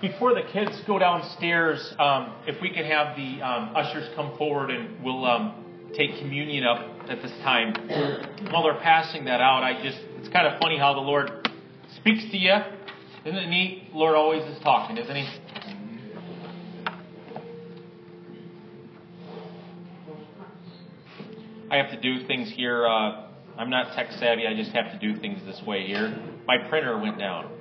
before the kids go downstairs, um, if we can have the um, ushers come forward and we'll um, take communion up at this time. While they're passing that out, I just, it's kind of funny how the Lord speaks to you. Isn't it neat? Lord always is talking, isn't He? I have to do things here. Uh, I'm not tech savvy. I just have to do things this way here. My printer went down.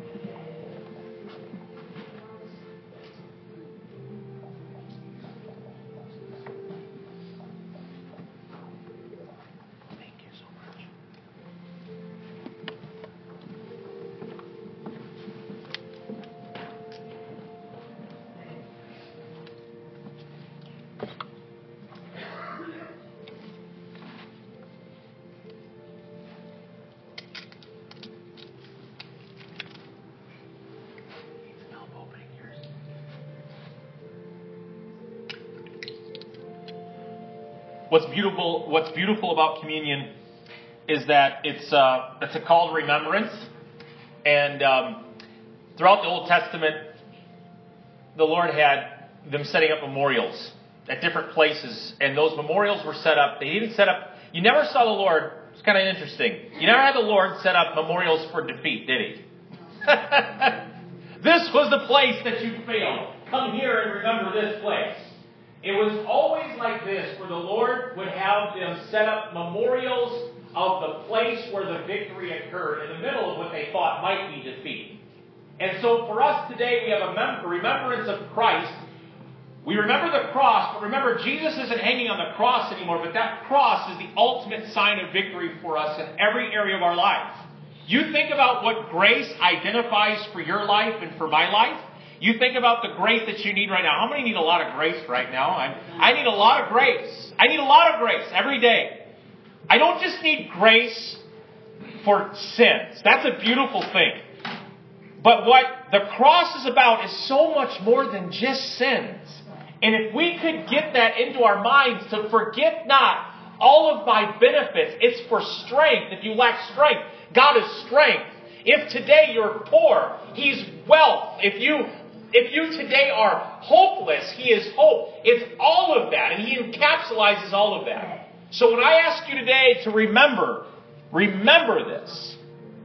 Beautiful, about communion is that it's, uh, it's a call to remembrance. And um, throughout the Old Testament, the Lord had them setting up memorials at different places. And those memorials were set up. They didn't set up, you never saw the Lord, it's kind of interesting. You never had the Lord set up memorials for defeat, did he? this was the place that you failed. Come here and remember this place. It was always like this, where the Lord would have them set up memorials of the place where the victory occurred in the middle of what they thought might be defeat. And so for us today, we have a mem- remembrance of Christ. We remember the cross, but remember, Jesus isn't hanging on the cross anymore, but that cross is the ultimate sign of victory for us in every area of our life. You think about what grace identifies for your life and for my life. You think about the grace that you need right now. How many need a lot of grace right now? I, I need a lot of grace. I need a lot of grace every day. I don't just need grace for sins. That's a beautiful thing. But what the cross is about is so much more than just sins. And if we could get that into our minds to forget not all of my benefits, it's for strength. If you lack strength, God is strength. If today you're poor, He's wealth. If you if you today are hopeless, He is hope. It's all of that, and He encapsulates all of that. So when I ask you today to remember, remember this,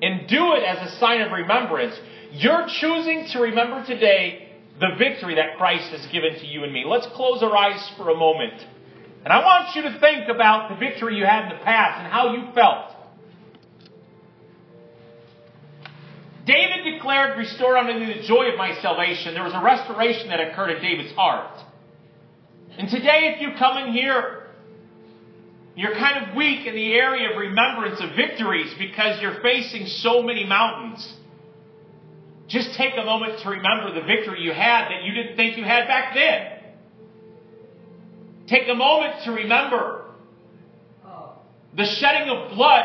and do it as a sign of remembrance, you're choosing to remember today the victory that Christ has given to you and me. Let's close our eyes for a moment. And I want you to think about the victory you had in the past and how you felt. David declared, Restore unto me the joy of my salvation. There was a restoration that occurred in David's heart. And today, if you come in here, you're kind of weak in the area of remembrance of victories because you're facing so many mountains. Just take a moment to remember the victory you had that you didn't think you had back then. Take a moment to remember the shedding of blood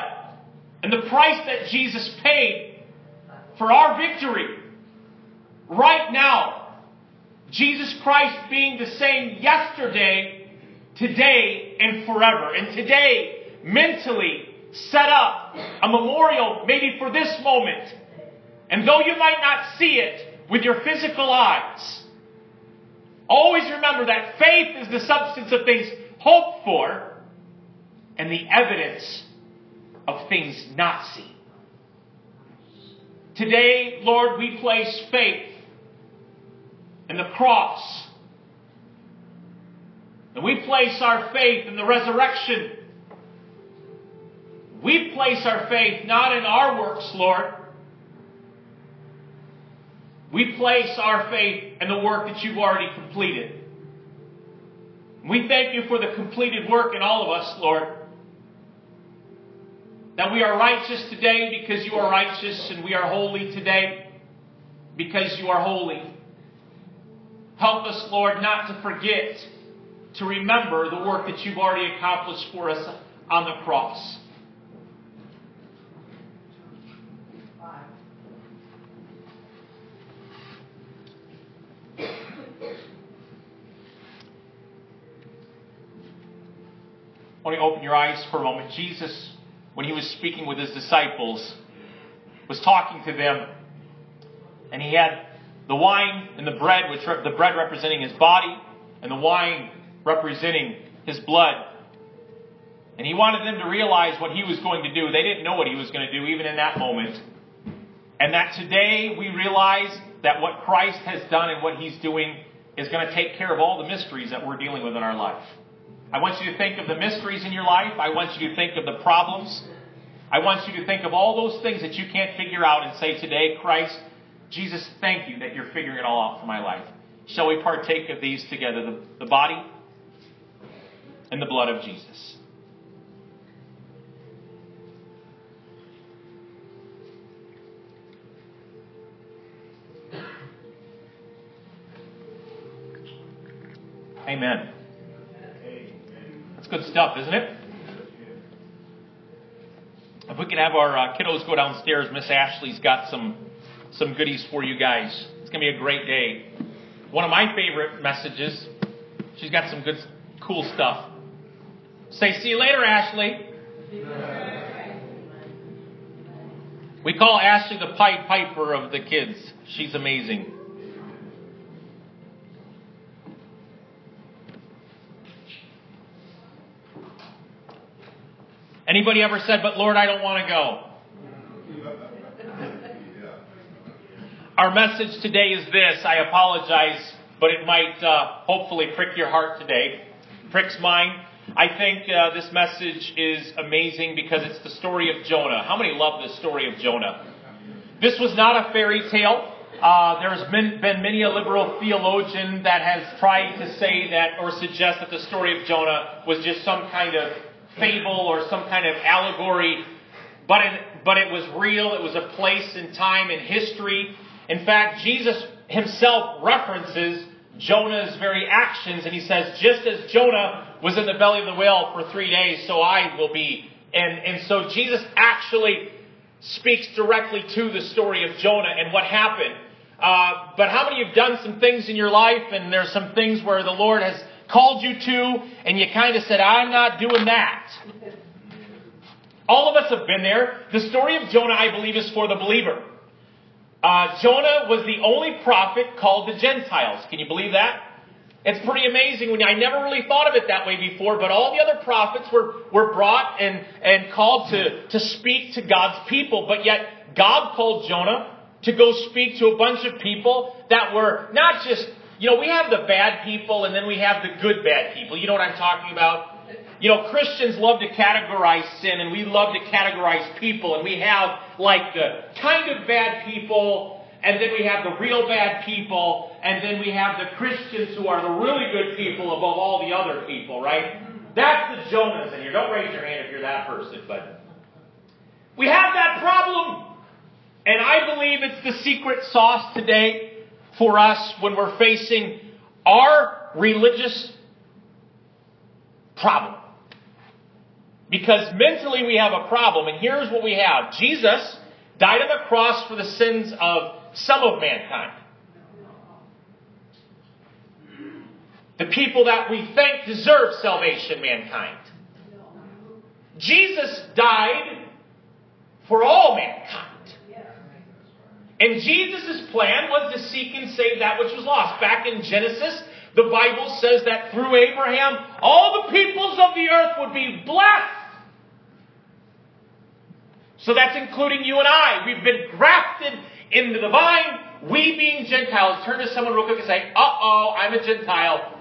and the price that Jesus paid for our victory. Right now, Jesus Christ being the same yesterday, today, and forever. And today, mentally, set up a memorial maybe for this moment. And though you might not see it with your physical eyes, always remember that faith is the substance of things hoped for and the evidence of things not seen. Today, Lord, we place faith in the cross. And we place our faith in the resurrection. We place our faith not in our works, Lord. We place our faith in the work that you've already completed. We thank you for the completed work in all of us, Lord. That we are righteous today because you are righteous, and we are holy today because you are holy. Help us, Lord, not to forget to remember the work that you've already accomplished for us on the cross. I want to open your eyes for a moment. Jesus when he was speaking with his disciples, was talking to them, and he had the wine and the bread, which the bread representing his body, and the wine representing his blood. And he wanted them to realize what he was going to do. They didn't know what he was going to do, even in that moment. And that today we realize that what Christ has done and what he's doing is going to take care of all the mysteries that we're dealing with in our life. I want you to think of the mysteries in your life. I want you to think of the problems. I want you to think of all those things that you can't figure out and say today, Christ, Jesus, thank you that you're figuring it all out for my life. Shall we partake of these together? The, the body and the blood of Jesus. Amen. That's good stuff, isn't it? If we could have our uh, kiddos go downstairs, Miss Ashley's got some some goodies for you guys. It's to be a great day. One of my favorite messages. She's got some good, cool stuff. Say, see you later, Ashley. We call Ashley the Pied Piper of the kids. She's amazing. Anybody ever said, but Lord, I don't want to go? Our message today is this. I apologize, but it might uh, hopefully prick your heart today. Pricks mine. I think uh, this message is amazing because it's the story of Jonah. How many love the story of Jonah? This was not a fairy tale. Uh, there's been, been many a liberal theologian that has tried to say that or suggest that the story of Jonah was just some kind of fable or some kind of allegory, but it, but it was real. It was a place and time in history in fact, Jesus himself references Jonah's very actions, and he says, just as Jonah was in the belly of the whale for three days, so I will be. And, and so Jesus actually speaks directly to the story of Jonah and what happened. Uh, but how many have done some things in your life, and there's some things where the Lord has called you to, and you kind of said, I'm not doing that? All of us have been there. The story of Jonah, I believe, is for the believer. Uh, Jonah was the only prophet called the Gentiles. Can you believe that? It's pretty amazing when I never really thought of it that way before, but all the other prophets were, were brought and, and called to, to speak to God's people, but yet God called Jonah to go speak to a bunch of people that were not just, you know, we have the bad people and then we have the good bad people. You know what I'm talking about? You know, Christians love to categorize sin and we love to categorize people and we have like the kind of bad people and then we have the real bad people and then we have the Christians who are the really good people above all the other people, right? That's the Jonahs in here. Don't raise your hand if you're that person, but we have that problem. And I believe it's the secret sauce today for us when we're facing our religious problem. Because mentally we have a problem, and here's what we have Jesus died on the cross for the sins of some of mankind. The people that we think deserve salvation, mankind. Jesus died for all mankind. And Jesus' plan was to seek and save that which was lost. Back in Genesis, the Bible says that through Abraham, all the peoples of the earth would be blessed. So that's including you and I. We've been grafted into the vine, we being Gentiles. Turn to someone real quick and say, uh oh, I'm a Gentile.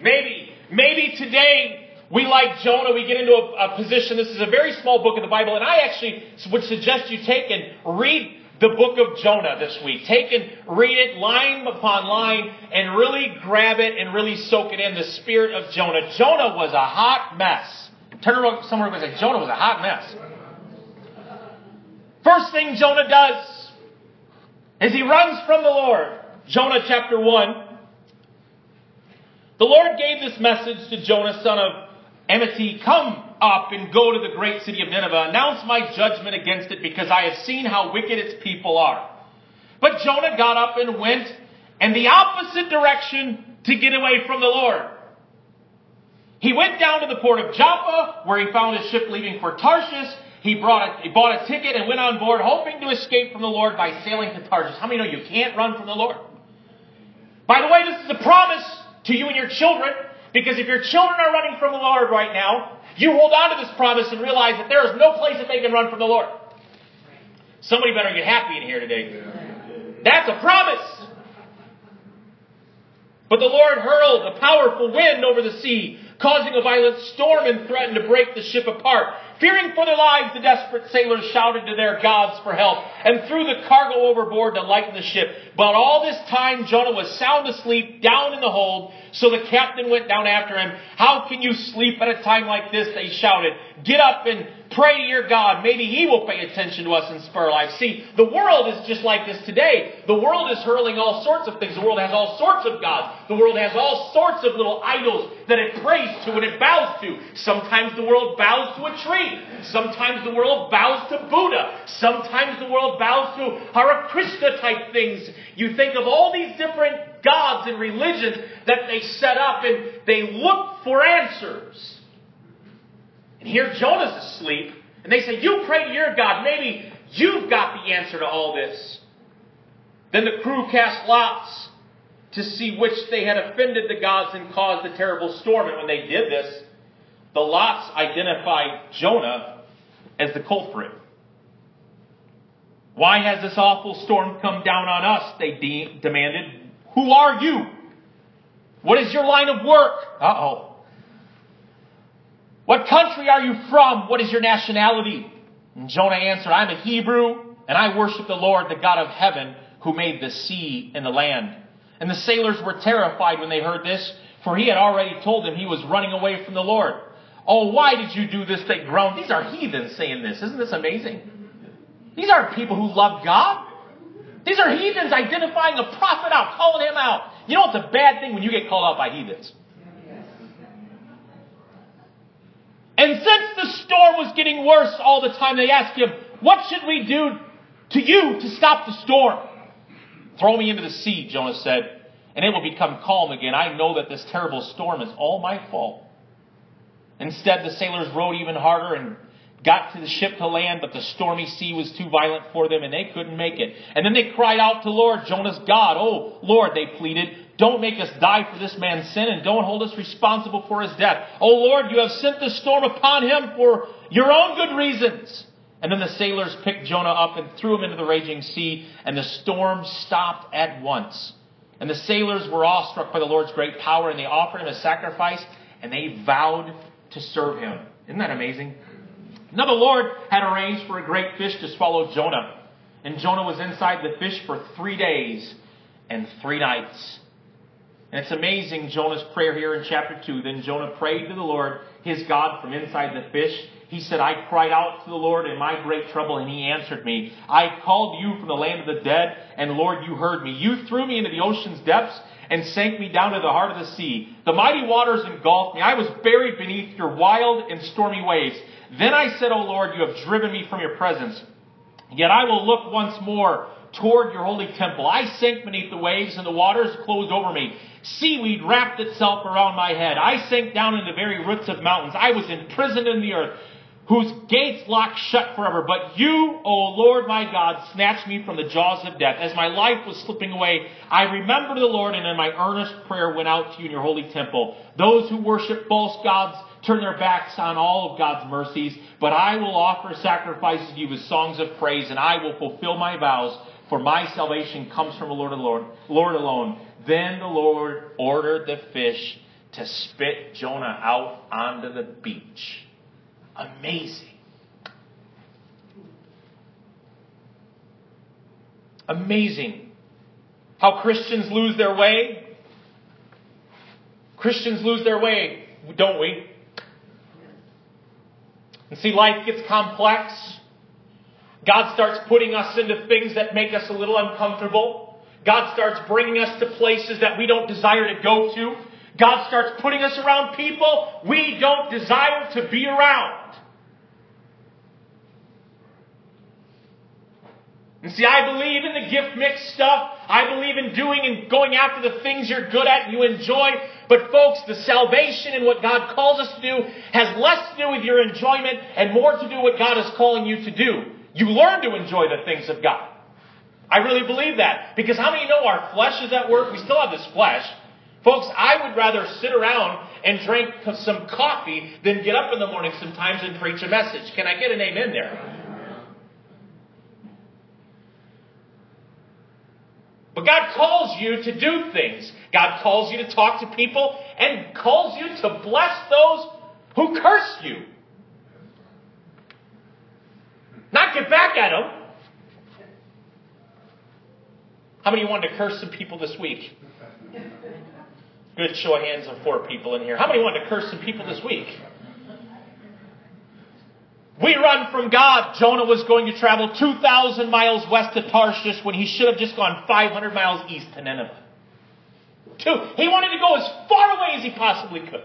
Maybe, maybe today we like Jonah, we get into a, a, position. This is a very small book of the Bible, and I actually would suggest you take and read the book of Jonah this week. Take and read it line upon line and really grab it and really soak it in the spirit of Jonah. Jonah was a hot mess. Turn around somewhere and say, Jonah was a hot mess. First thing Jonah does is he runs from the Lord. Jonah chapter 1. The Lord gave this message to Jonah, son of Amittai, Come up and go to the great city of Nineveh. Announce my judgment against it because I have seen how wicked its people are. But Jonah got up and went in the opposite direction to get away from the Lord. He went down to the port of Joppa where he found a ship leaving for Tarshish. He he, brought a, he bought a ticket and went on board, hoping to escape from the Lord by sailing to Tarshish. How many know you can't run from the Lord? By the way, this is a promise to you and your children, because if your children are running from the Lord right now, you hold on to this promise and realize that there is no place that they can run from the Lord. Somebody better get happy in here today. That's a promise. But the Lord hurled a powerful wind over the sea, causing a violent storm and threatened to break the ship apart. Fearing for their lives, the desperate sailors shouted to their gods for help and threw the cargo overboard to lighten the ship. But all this time, Jonah was sound asleep down in the hold, so the captain went down after him. How can you sleep at a time like this? They shouted. Get up and Pray to your God. Maybe He will pay attention to us and spur life. See, the world is just like this today. The world is hurling all sorts of things. The world has all sorts of gods. The world has all sorts of little idols that it prays to and it bows to. Sometimes the world bows to a tree. Sometimes the world bows to Buddha. Sometimes the world bows to Hare Krishna type things. You think of all these different gods and religions that they set up and they look for answers. And here Jonah's asleep, and they say, You pray to your God. Maybe you've got the answer to all this. Then the crew cast lots to see which they had offended the gods and caused the terrible storm. And when they did this, the lots identified Jonah as the culprit. Why has this awful storm come down on us? They de- demanded. Who are you? What is your line of work? Uh oh. What country are you from? What is your nationality? And Jonah answered, I'm a Hebrew, and I worship the Lord, the God of heaven, who made the sea and the land. And the sailors were terrified when they heard this, for he had already told them he was running away from the Lord. Oh, why did you do this? They groaned. These are heathens saying this. Isn't this amazing? These aren't people who love God. These are heathens identifying a prophet out, calling him out. You know it's a bad thing when you get called out by heathens? And since the storm was getting worse all the time, they asked him, What should we do to you to stop the storm? Throw me into the sea, Jonah said, and it will become calm again. I know that this terrible storm is all my fault. Instead, the sailors rowed even harder and got to the ship to land, but the stormy sea was too violent for them and they couldn't make it. And then they cried out to Lord, Jonah's God. Oh, Lord, they pleaded, don't make us die for this man's sin and don't hold us responsible for his death. Oh Lord, you have sent the storm upon him for your own good reasons. And then the sailors picked Jonah up and threw him into the raging sea, and the storm stopped at once. And the sailors were awestruck by the Lord's great power, and they offered him a sacrifice, and they vowed to serve him. Isn't that amazing? Now the Lord had arranged for a great fish to swallow Jonah. And Jonah was inside the fish for three days and three nights. And it's amazing, Jonah's prayer here in chapter 2. Then Jonah prayed to the Lord, his God, from inside the fish. He said, I cried out to the Lord in my great trouble, and he answered me. I called you from the land of the dead, and Lord, you heard me. You threw me into the ocean's depths and sank me down to the heart of the sea. The mighty waters engulfed me. I was buried beneath your wild and stormy waves. Then I said, O Lord, you have driven me from your presence. Yet I will look once more toward your holy temple. I sank beneath the waves and the waters closed over me. Seaweed wrapped itself around my head. I sank down in the very roots of mountains. I was imprisoned in the earth, whose gates locked shut forever. But you, O Lord my God, snatched me from the jaws of death. As my life was slipping away, I remembered the Lord and in my earnest prayer went out to you in your holy temple. Those who worship false gods turn their backs on all of God's mercies, but I will offer sacrifices to you with songs of praise and I will fulfill my vows for my salvation comes from the Lord, Lord, Lord alone. Then the Lord ordered the fish to spit Jonah out onto the beach. Amazing. Amazing how Christians lose their way. Christians lose their way, don't we? And see, life gets complex. God starts putting us into things that make us a little uncomfortable. God starts bringing us to places that we don't desire to go to. God starts putting us around people we don't desire to be around. And see, I believe in the gift mix stuff. I believe in doing and going after the things you're good at and you enjoy. But folks, the salvation and what God calls us to do has less to do with your enjoyment and more to do what God is calling you to do. You learn to enjoy the things of God. I really believe that. Because how many know our flesh is at work? We still have this flesh. Folks, I would rather sit around and drink some coffee than get up in the morning sometimes and preach a message. Can I get an amen there? But God calls you to do things. God calls you to talk to people and calls you to bless those who curse you. Not get back at them. How many wanted to curse some people this week? Good show of hands of four people in here. How many wanted to curse some people this week? We run from God. Jonah was going to travel 2,000 miles west of Tarshish when he should have just gone 500 miles east to Nineveh. Two, he wanted to go as far away as he possibly could.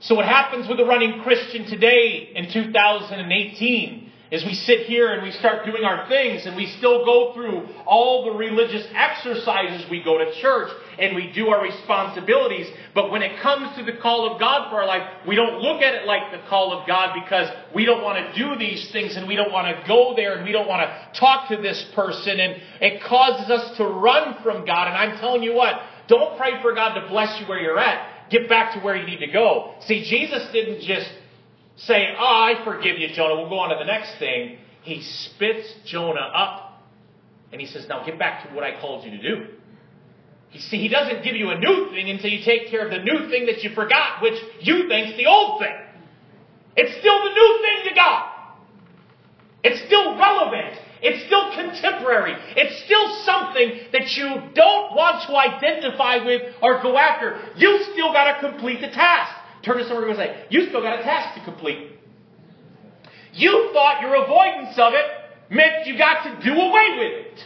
So what happens with the running Christian today in 2018 is we sit here and we start doing our things and we still go through all the religious exercises. We go to church and we do our responsibilities. But when it comes to the call of God for our life, we don't look at it like the call of God because we don't want to do these things and we don't want to go there and we don't want to talk to this person and it causes us to run from God. And I'm telling you what, don't pray for God to bless you where you're at. Get back to where you need to go. See, Jesus didn't just say, Oh, I forgive you, Jonah. We'll go on to the next thing. He spits Jonah up and he says, Now get back to what I called you to do. You see, he doesn't give you a new thing until you take care of the new thing that you forgot, which you think's the old thing. It's still the new thing to God. It's still relevant. It's still contemporary. It's still something that you don't want to identify with or go after. You still got to complete the task. Turn to someone and say, You still got a task to complete. You thought your avoidance of it meant you got to do away with it.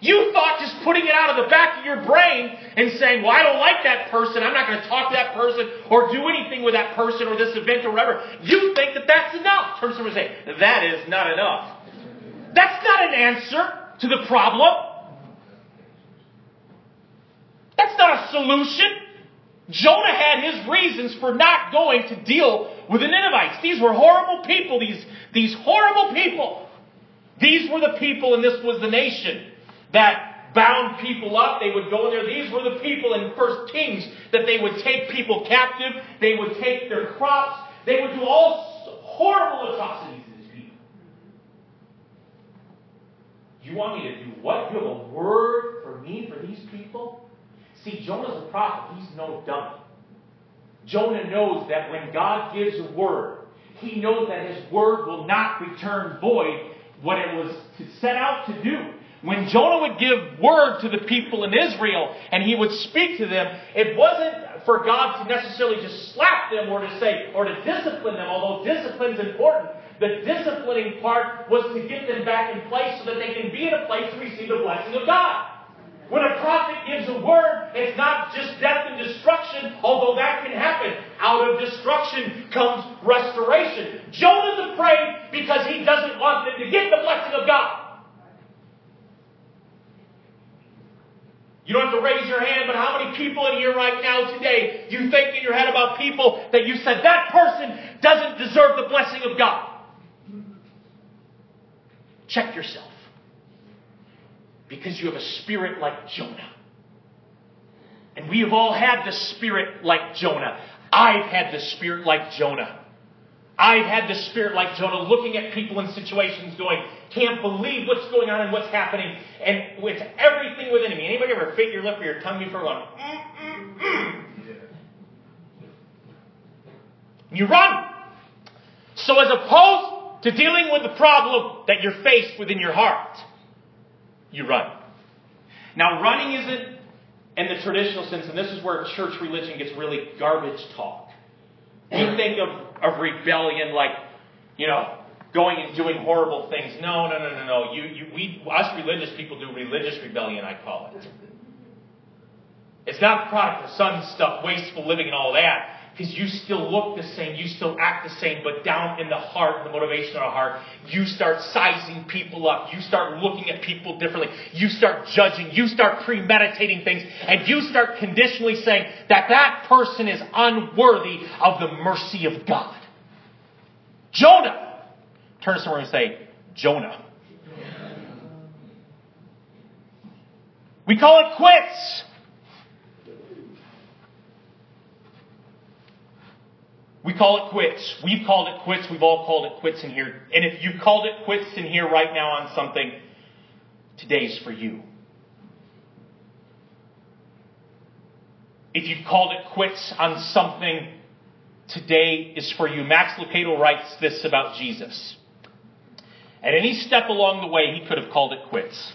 You thought just putting it out of the back of your brain and saying, Well, I don't like that person. I'm not going to talk to that person or do anything with that person or this event or whatever. You think that that's enough. Turn to someone and say, That is not enough. That's not an answer to the problem. That's not a solution. Jonah had his reasons for not going to deal with the Ninevites. These were horrible people. These, these horrible people. These were the people, and this was the nation that bound people up. They would go in there. These were the people in First Kings that they would take people captive. They would take their crops. They would do all horrible atrocities to these people. You want me to do what? You have a word for me for these people? See, Jonah's a prophet. He's no dummy. Jonah knows that when God gives a word, he knows that his word will not return void what it was set out to do. When Jonah would give word to the people in Israel and he would speak to them, it wasn't for God to necessarily just slap them or to say, or to discipline them, although discipline's important. The disciplining part was to get them back in place so that they can be in a place to receive the blessing of God. When a prophet gives a word, it's not just death and destruction, although that can happen. Out of destruction comes restoration. Jonah's afraid because he doesn't want them to get the blessing of God. You don't have to raise your hand, but how many people in here right now today you think in your head about people that you said that person doesn't deserve the blessing of God? Check yourself. Because you have a spirit like Jonah. And we have all had the spirit like Jonah. I've had the spirit like Jonah. I've had the spirit like Jonah, looking at people in situations going, can't believe what's going on and what's happening, and with everything within me. Anybody ever fit your lip or your tongue before going, mm, mm, mm. You run. So as opposed to dealing with the problem that you're faced within your heart, you run. Now running isn't in the traditional sense, and this is where church religion gets really garbage talk. We think of, of rebellion like, you know, going and doing horrible things. No, no, no, no, no. You, you, we, us religious people do religious rebellion, I call it. It's not product of sun stuff, wasteful living, and all that. Because you still look the same, you still act the same, but down in the heart, the motivation of the heart, you start sizing people up. You start looking at people differently. You start judging. You start premeditating things. And you start conditionally saying that that person is unworthy of the mercy of God. Jonah! Turn to someone and say, Jonah. We call it quits. We call it quits. We've called it quits. We've all called it quits in here. And if you've called it quits in here right now on something, today's for you. If you've called it quits on something, today is for you. Max Lucado writes this about Jesus. At any step along the way, he could have called it quits.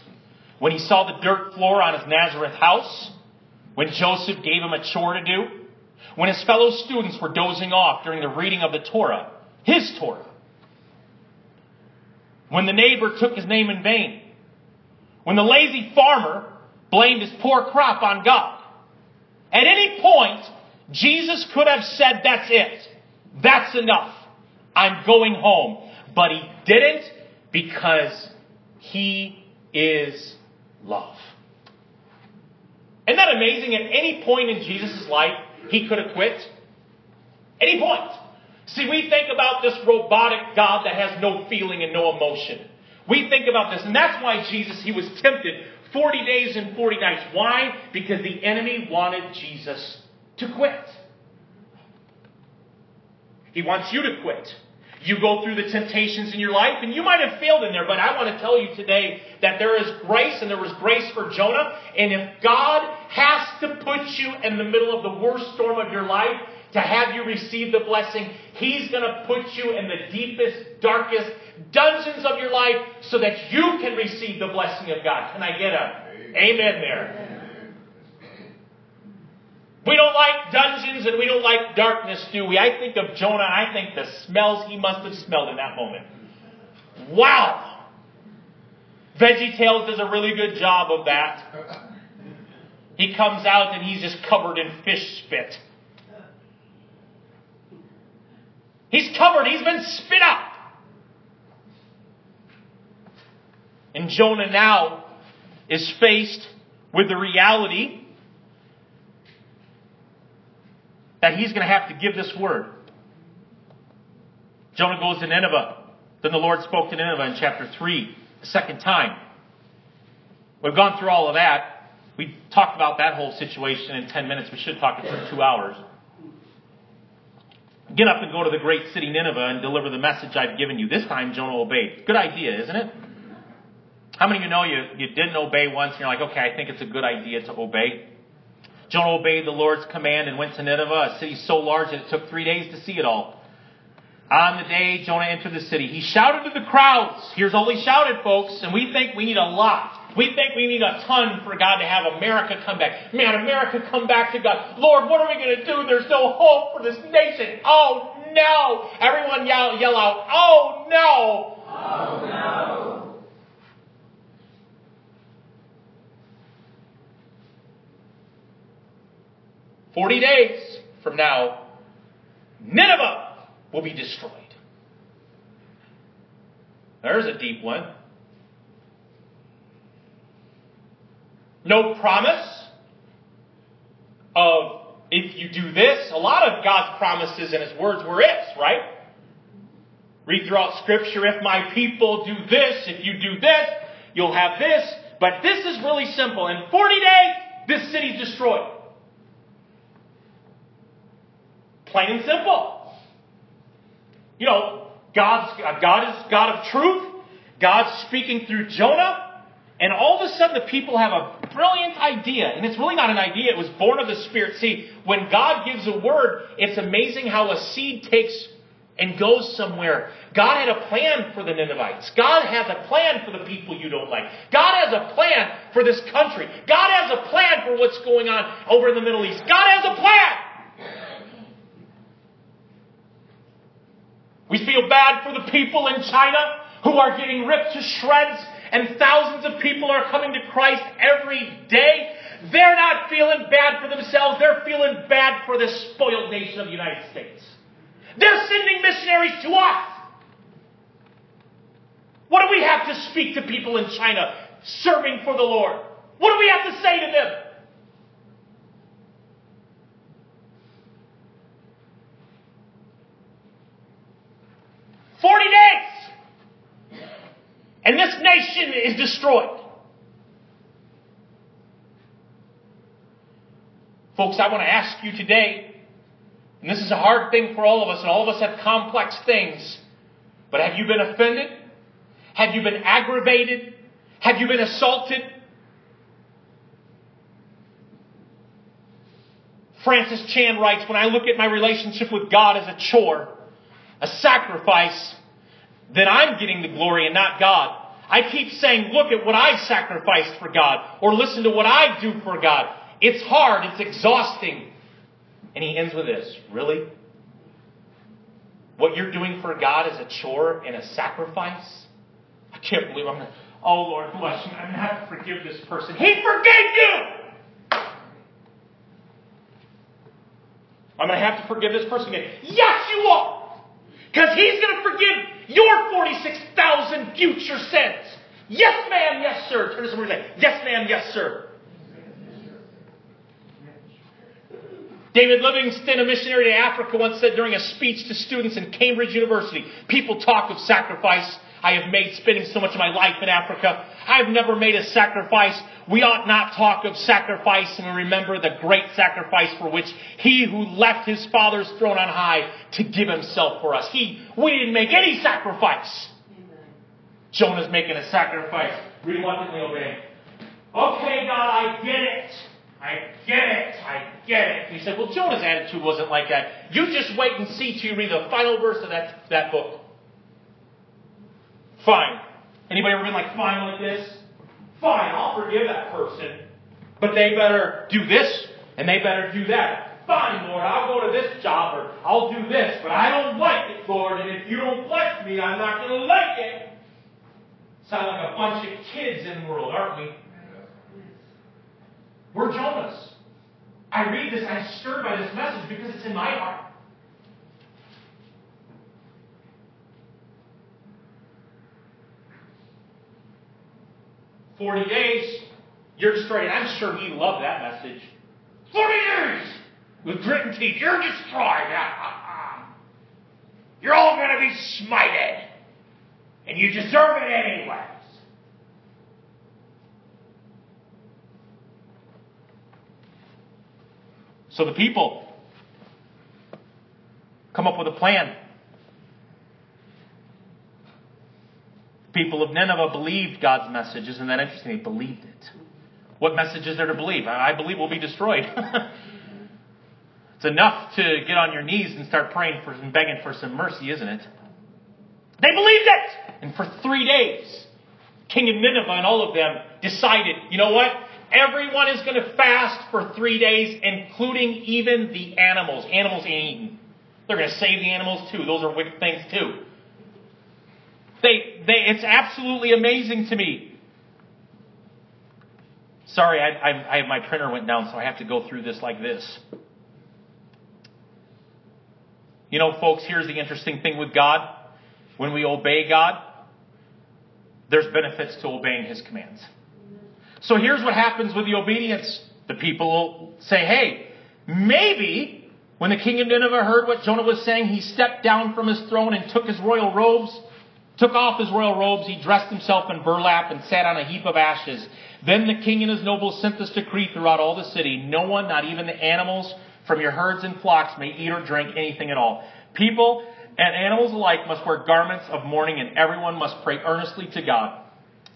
When he saw the dirt floor on his Nazareth house, when Joseph gave him a chore to do, when his fellow students were dozing off during the reading of the Torah, his Torah, when the neighbor took his name in vain, when the lazy farmer blamed his poor crop on God. At any point, Jesus could have said, That's it. That's enough. I'm going home. But he didn't because he is love. Isn't that amazing? At any point in Jesus' life, he could have quit. Any point. See, we think about this robotic God that has no feeling and no emotion. We think about this, and that's why Jesus, he was tempted 40 days and 40 nights. Why? Because the enemy wanted Jesus to quit. He wants you to quit. You go through the temptations in your life, and you might have failed in there, but I want to tell you today that there is grace, and there was grace for Jonah. And if God has to put you in the middle of the worst storm of your life to have you receive the blessing, He's going to put you in the deepest, darkest dungeons of your life so that you can receive the blessing of God. Can I get a amen there? We don't like dungeons and we don't like darkness, do we? I think of Jonah, I think the smells he must have smelled in that moment. Wow! Veggie Tales does a really good job of that. He comes out and he's just covered in fish spit. He's covered, he's been spit up. And Jonah now is faced with the reality that he's going to have to give this word. Jonah goes to Nineveh. Then the Lord spoke to Nineveh in chapter 3, the second time. We've gone through all of that. We talked about that whole situation in 10 minutes. We should talk it for two hours. Get up and go to the great city Nineveh and deliver the message I've given you. This time Jonah obeyed. Good idea, isn't it? How many of you know you, you didn't obey once and you're like, okay, I think it's a good idea to obey? Jonah obeyed the Lord's command and went to Nineveh, a city so large that it took three days to see it all. On the day Jonah entered the city, he shouted to the crowds. Here's all he shouted, folks, and we think we need a lot. We think we need a ton for God to have America come back. Man, America come back to God. Lord, what are we going to do? There's no hope for this nation. Oh no! Everyone yell, yell out, oh no! Oh no! 40 days from now, Nineveh will be destroyed. There's a deep one. No promise of if you do this. A lot of God's promises and His words were ifs, right? Read throughout Scripture, if my people do this, if you do this, you'll have this. But this is really simple. In 40 days, this city's destroyed. Plain and simple. You know, God's, uh, God is God of truth. God's speaking through Jonah. And all of a sudden, the people have a brilliant idea. And it's really not an idea, it was born of the Spirit. See, when God gives a word, it's amazing how a seed takes and goes somewhere. God had a plan for the Ninevites. God has a plan for the people you don't like. God has a plan for this country. God has a plan for what's going on over in the Middle East. God has a plan. We feel bad for the people in China who are getting ripped to shreds and thousands of people are coming to Christ every day. they're not feeling bad for themselves, they're feeling bad for the spoiled nation of the United States. They're sending missionaries to us. What do we have to speak to people in China serving for the Lord? What do we have to say to them? Forty days! And this nation destroyed. Folks, I want to ask you today, and this is a hard thing for all of us, and all of us have complex things, but have you been offended? Have you been aggravated? Have you been assaulted? Francis Chan writes, When I look at my relationship with God as a chore, a sacrifice, then I'm getting the glory and not God. I keep saying, look at what I've sacrificed for God, or listen to what I do for God. It's hard, it's exhausting. And he ends with this Really? What you're doing for God is a chore and a sacrifice? I can't believe I'm going to, oh Lord, bless you. I'm going to have to forgive this person. He forgave you! I'm going to have to forgive this person again. Yes, you are! Because he's going to forgive your 46,000 future sins. Yes, ma'am, yes, sir. Turn to someone and say, Yes, ma'am, yes, sir. David Livingstone, a missionary to Africa, once said during a speech to students in Cambridge University, people talk of sacrifice I have made spending so much of my life in Africa. I have never made a sacrifice. We ought not talk of sacrifice and remember the great sacrifice for which he who left his father's throne on high to give himself for us. He, we didn't make any sacrifice. Jonah's making a sacrifice, reluctantly obeying. Okay, God, I get it. I get it. I get it. He said, Well, Jonah's attitude wasn't like that. You just wait and see till you read the final verse of that, that book. Fine. Anybody ever been like, fine like this? Fine, I'll forgive that person. But they better do this and they better do that. Fine, Lord, I'll go to this job or I'll do this, but I don't like it, Lord, and if you don't bless me, I'm not going to like it. Sound like a bunch of kids in the world, aren't we? We're Jonahs. I read this, I'm stirred by this message because it's in my heart. Forty days, you're destroyed. I'm sure he loved that message. Forty years with grit and teeth, you're destroyed. Ah, ah, ah. You're all going to be smited, and you deserve it anyways. So the people come up with a plan. People of Nineveh believed God's message. Isn't that interesting? They believed it. What message is there to believe? I believe we'll be destroyed. it's enough to get on your knees and start praying for and begging for some mercy, isn't it? They believed it! And for three days, King of Nineveh and all of them decided, you know what? Everyone is going to fast for three days, including even the animals. Animals ain't eaten. They're going to save the animals too. Those are wicked things too. They, they, it's absolutely amazing to me. Sorry, I, I, I, my printer went down, so I have to go through this like this. You know, folks, here's the interesting thing with God. When we obey God, there's benefits to obeying His commands. So here's what happens with the obedience. The people say, hey, maybe when the king of Nineveh heard what Jonah was saying, he stepped down from his throne and took his royal robes, took off his royal robes, he dressed himself in burlap and sat on a heap of ashes. Then the king and his nobles sent this decree throughout all the city. No one, not even the animals from your herds and flocks, may eat or drink anything at all. People and animals alike must wear garments of mourning and everyone must pray earnestly to God.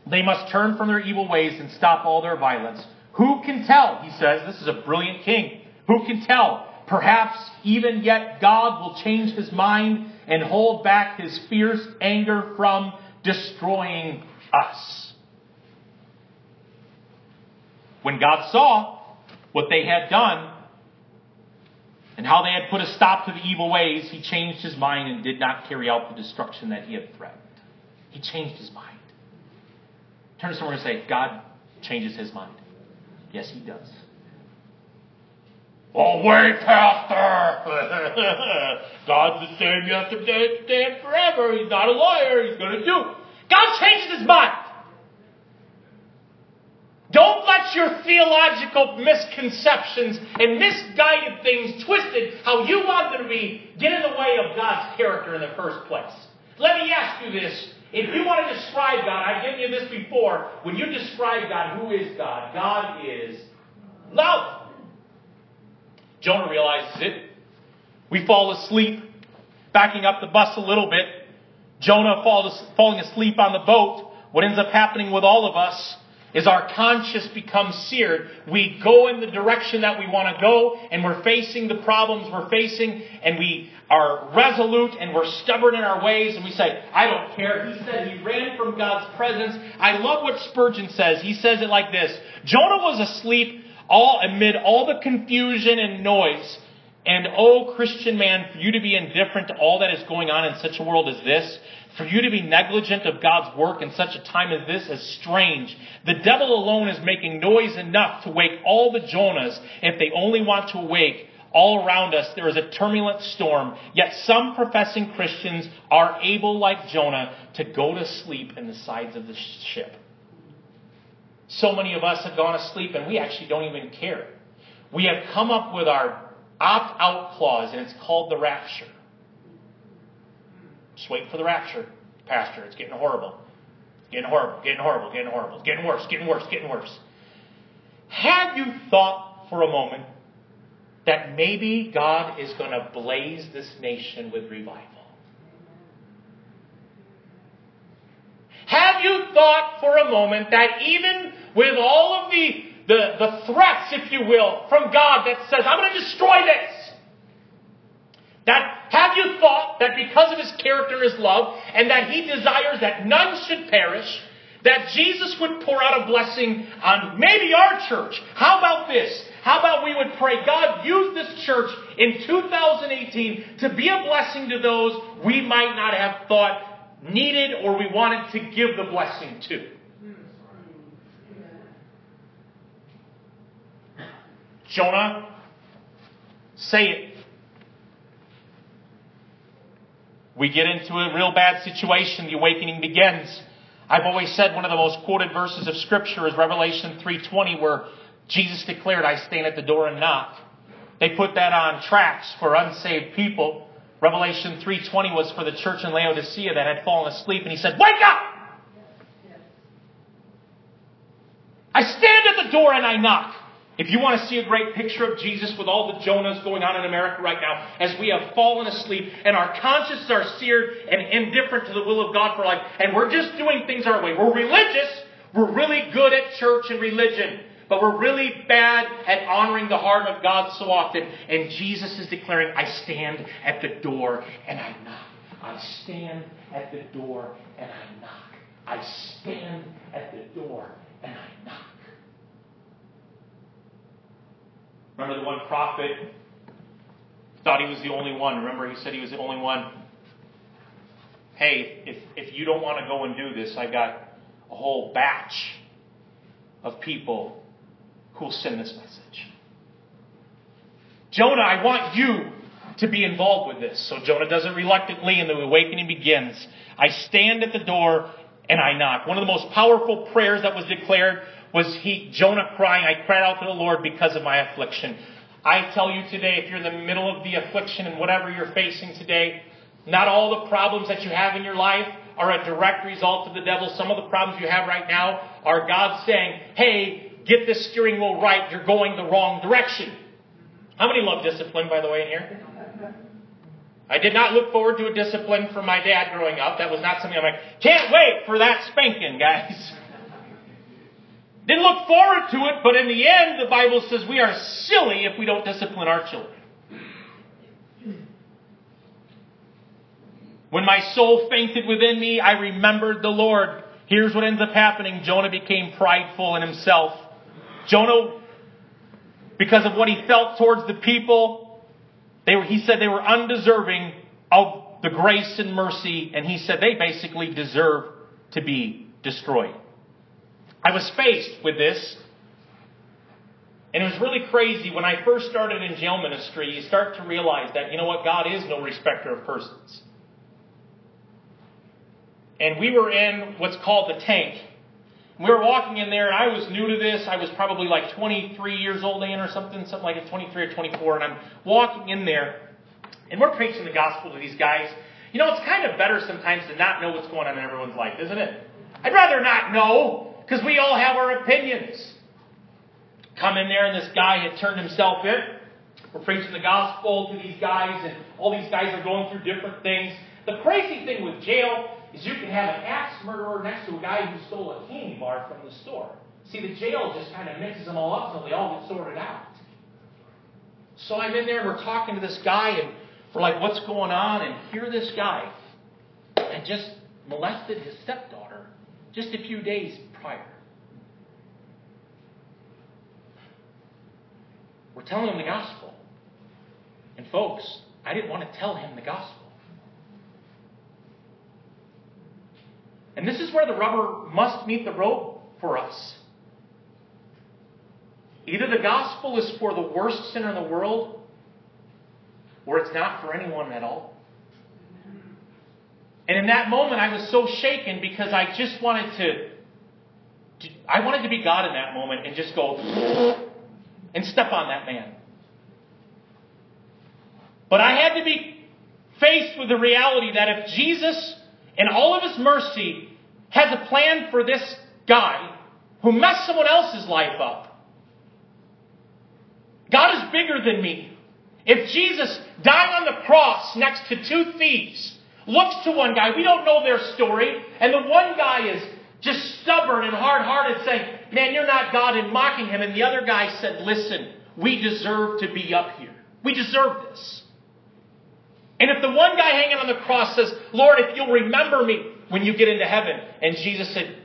They must turn from their evil ways and stop all their violence. Who can tell? He says, this is a brilliant king. Who can tell? Perhaps even yet God will change his mind and hold back his fierce anger from destroying us. When God saw what they had done and how they had put a stop to the evil ways, he changed his mind and did not carry out the destruction that he had threatened. He changed his mind. Turn to someone and say, God changes his mind. Yes, he does. Oh, wait, Pastor! God's the same yesterday, today, and forever. He's not a liar. He's going to do. God changes his mind. Don't let your theological misconceptions and misguided things twisted how you want them to be get in the way of God's character in the first place. Let me ask you this. If you want to describe God, I've given you this before. When you describe God, who is God? God is love. Jonah realizes it. We fall asleep, backing up the bus a little bit. Jonah falling asleep on the boat. What ends up happening with all of us is our conscience becomes seared. We go in the direction that we want to go, and we're facing the problems we're facing, and we are resolute and we're stubborn in our ways, and we say, I don't care. He said he ran from God's presence. I love what Spurgeon says. He says it like this Jonah was asleep all amid all the confusion and noise. And oh, Christian man, for you to be indifferent to all that is going on in such a world as this, for you to be negligent of God's work in such a time as this is strange. The devil alone is making noise enough to wake all the Jonahs if they only want to awake. All around us there is a turbulent storm, yet some professing Christians are able, like Jonah, to go to sleep in the sides of the ship. So many of us have gone asleep and we actually don't even care. We have come up with our opt out clause and it's called the rapture. Just wait for the rapture, Pastor. It's getting horrible. It's getting horrible, getting horrible, getting horrible. It's getting worse, getting worse, getting worse. Have you thought for a moment that maybe God is going to blaze this nation with revival? Have you thought for a moment that even with all of the, the, the threats, if you will, from God that says, I'm going to destroy this, that have you thought that because of his character and his love, and that he desires that none should perish, that Jesus would pour out a blessing on maybe our church? How about this? How about we would pray, God, use this church in 2018 to be a blessing to those we might not have thought needed or we wanted to give the blessing to? Jonah, say it. We get into a real bad situation, the awakening begins. I've always said one of the most quoted verses of scripture is Revelation 3:20 where Jesus declared, "I stand at the door and knock." They put that on tracts for unsaved people. Revelation 3:20 was for the church in Laodicea that had fallen asleep and he said, "Wake up!" I stand at the door and I knock. If you want to see a great picture of Jesus with all the Jonahs going on in America right now, as we have fallen asleep and our consciences are seared and indifferent to the will of God for life, and we're just doing things our way. We're religious. We're really good at church and religion, but we're really bad at honoring the heart of God so often. And Jesus is declaring, I stand at the door and I knock. I stand at the door and I knock. I stand at the door and I knock. Remember the one prophet thought he was the only one. Remember he said he was the only one. Hey, if, if you don't want to go and do this, I got a whole batch of people who will send this message. Jonah, I want you to be involved with this. So Jonah does it reluctantly, and the awakening begins. I stand at the door and I knock. One of the most powerful prayers that was declared was he, Jonah crying, I cried out to the Lord because of my affliction. I tell you today, if you're in the middle of the affliction and whatever you're facing today, not all the problems that you have in your life are a direct result of the devil. Some of the problems you have right now are God saying, hey, get this steering wheel right. You're going the wrong direction. How many love discipline, by the way, in here? I did not look forward to a discipline from my dad growing up. That was not something I'm like, can't wait for that spanking, guys. Didn't look forward to it, but in the end, the Bible says we are silly if we don't discipline our children. When my soul fainted within me, I remembered the Lord. Here's what ends up happening Jonah became prideful in himself. Jonah, because of what he felt towards the people, they he said they were undeserving of the grace and mercy, and he said they basically deserve to be destroyed. I was faced with this. And it was really crazy when I first started in jail ministry, you start to realize that, you know what, God is no respecter of persons. And we were in what's called the tank. We were walking in there, and I was new to this. I was probably like 23 years old in or something, something like a 23 or 24. And I'm walking in there, and we're preaching the gospel to these guys. You know, it's kind of better sometimes to not know what's going on in everyone's life, isn't it? I'd rather not know, because we all have our opinions come in there, and this guy had turned himself in. We're preaching the gospel to these guys, and all these guys are going through different things. The crazy thing with jail is you can have an axe murderer next to a guy who stole a candy bar from the store. See, the jail just kind of mixes them all up until they all get sorted out. So I'm in there, and we're talking to this guy, and we're like, what's going on? And here this guy had just molested his stepdaughter just a few days prior. We're telling him the gospel. And folks, I didn't want to tell him the gospel. And this is where the rubber must meet the road for us. Either the gospel is for the worst sinner in the world, or it's not for anyone at all. And in that moment, I was so shaken because I just wanted to, I wanted to be God in that moment and just go and step on that man. But I had to be faced with the reality that if Jesus, in all of his mercy, has a plan for this guy who messed someone else's life up, God is bigger than me. If Jesus dying on the cross next to two thieves looks to one guy, we don't know their story, and the one guy is just stubborn and hard hearted, saying, Man, you're not God, and mocking him. And the other guy said, Listen, we deserve to be up here. We deserve this. And if the one guy hanging on the cross says, Lord, if you'll remember me when you get into heaven, and Jesus said,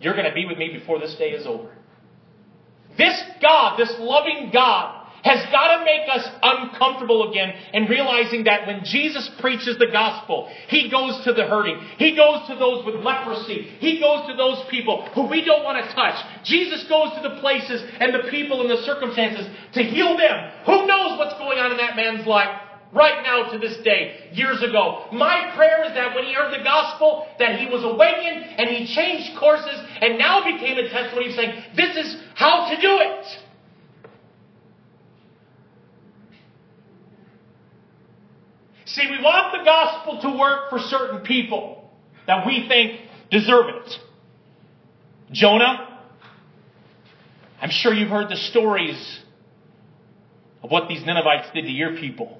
You're going to be with me before this day is over. This God, this loving God, has got to make us uncomfortable again and realizing that when Jesus preaches the gospel, He goes to the hurting. He goes to those with leprosy. He goes to those people who we don't want to touch. Jesus goes to the places and the people and the circumstances to heal them. Who knows what's going on in that man's life? right now to this day, years ago. My prayer is that when he heard the gospel, that he was awakened and he changed courses and now became a testimony saying, this is how to do it. See, we want the gospel to work for certain people that we think deserve it. Jonah, I'm sure you've heard the stories of what these Ninevites did to your people.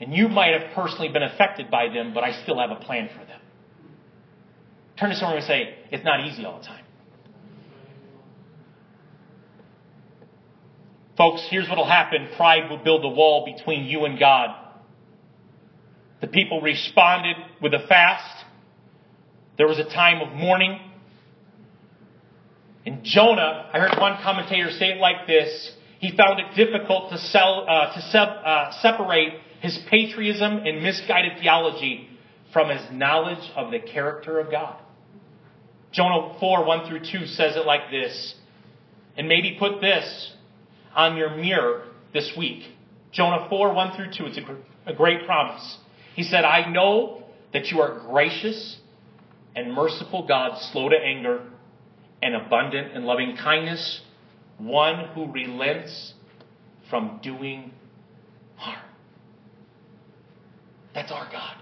And you might have personally been affected by them, but I still have a plan for them. Turn to someone and say, it's not easy all the time. Folks, here's what will happen pride will build a wall between you and God. The people responded with a fast. There was a time of mourning. And Jonah, I heard one commentator say it like this he found it difficult to, sell, uh, to uh, separate his patriotism and misguided theology from his knowledge of the character of God. Jonah 4 1 through 2 says it like this. And maybe put this on your mirror this week. Jonah 4 1 through 2. It's a, a great promise. He said, I know that you are gracious and merciful God, slow to anger and abundant in loving kindness, one who relents from doing harm. That's our God.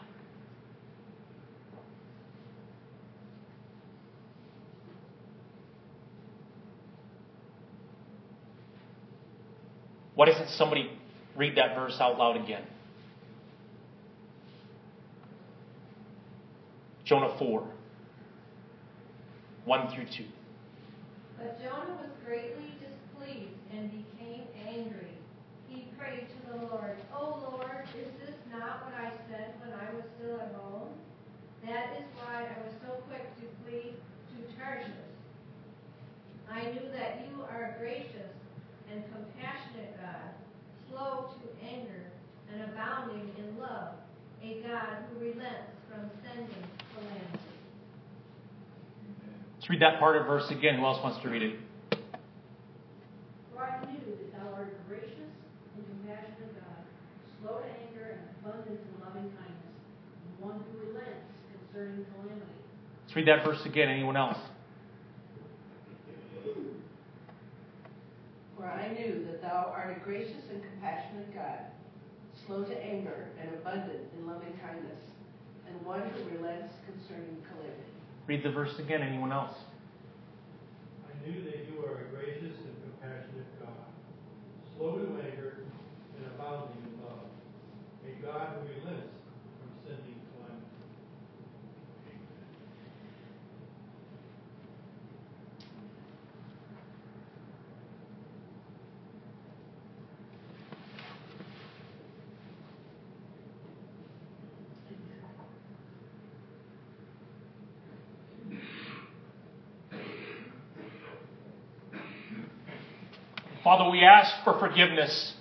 Why doesn't somebody read that verse out loud again? Jonah 4 1 through 2. But Jonah was greatly displeased and became angry. He prayed to the Lord, O Lord, is this not what I said when I was still at home? That is why I was so quick to flee to Tarshish. I knew that you are a gracious and compassionate God, slow to anger and abounding in love, a God who relents from sending Let's read that part of verse again. Who else wants to read it? For I knew that thou art a gracious and compassionate God, slow to anger and abundant in loving kindness, and one who relents concerning calamity. Let's read that verse again. Anyone else? For I knew that thou art a gracious and compassionate God, slow to anger and abundant in loving kindness and one who relents concerning calamity. Read the verse again. Anyone else? I knew that you are a gracious and compassionate God, slow to anger and abounding in love, a God who relents from sending calamity. Father, we ask for forgiveness.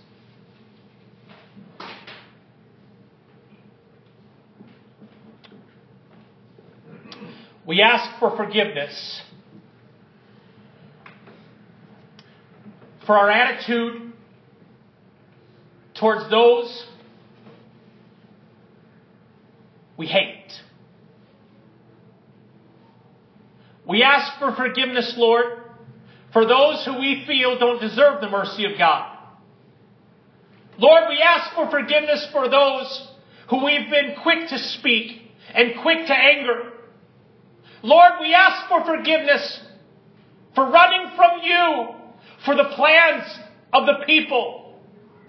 We ask for forgiveness for our attitude towards those we hate. We ask for forgiveness, Lord, for those who we feel don't deserve the mercy of God. Lord, we ask for forgiveness for those who we've been quick to speak and quick to anger. Lord, we ask for forgiveness for running from you for the plans of the people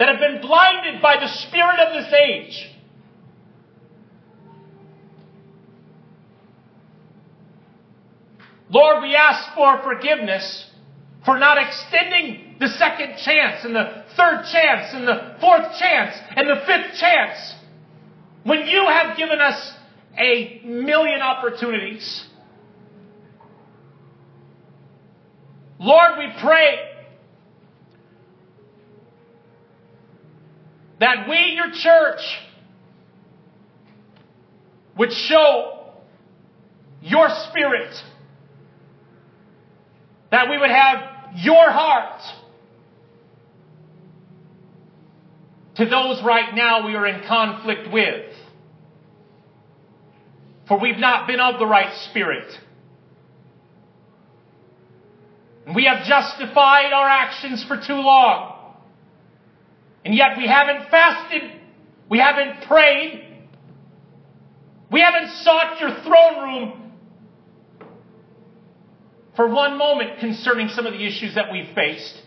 that have been blinded by the spirit of this age. Lord, we ask for forgiveness for not extending the second chance and the third chance and the fourth chance and the fifth chance when you have given us a million opportunities. Lord, we pray that we, your church, would show your spirit, that we would have your heart to those right now we are in conflict with. For we've not been of the right spirit. And we have justified our actions for too long. And yet we haven't fasted. We haven't prayed. We haven't sought your throne room for one moment concerning some of the issues that we've faced.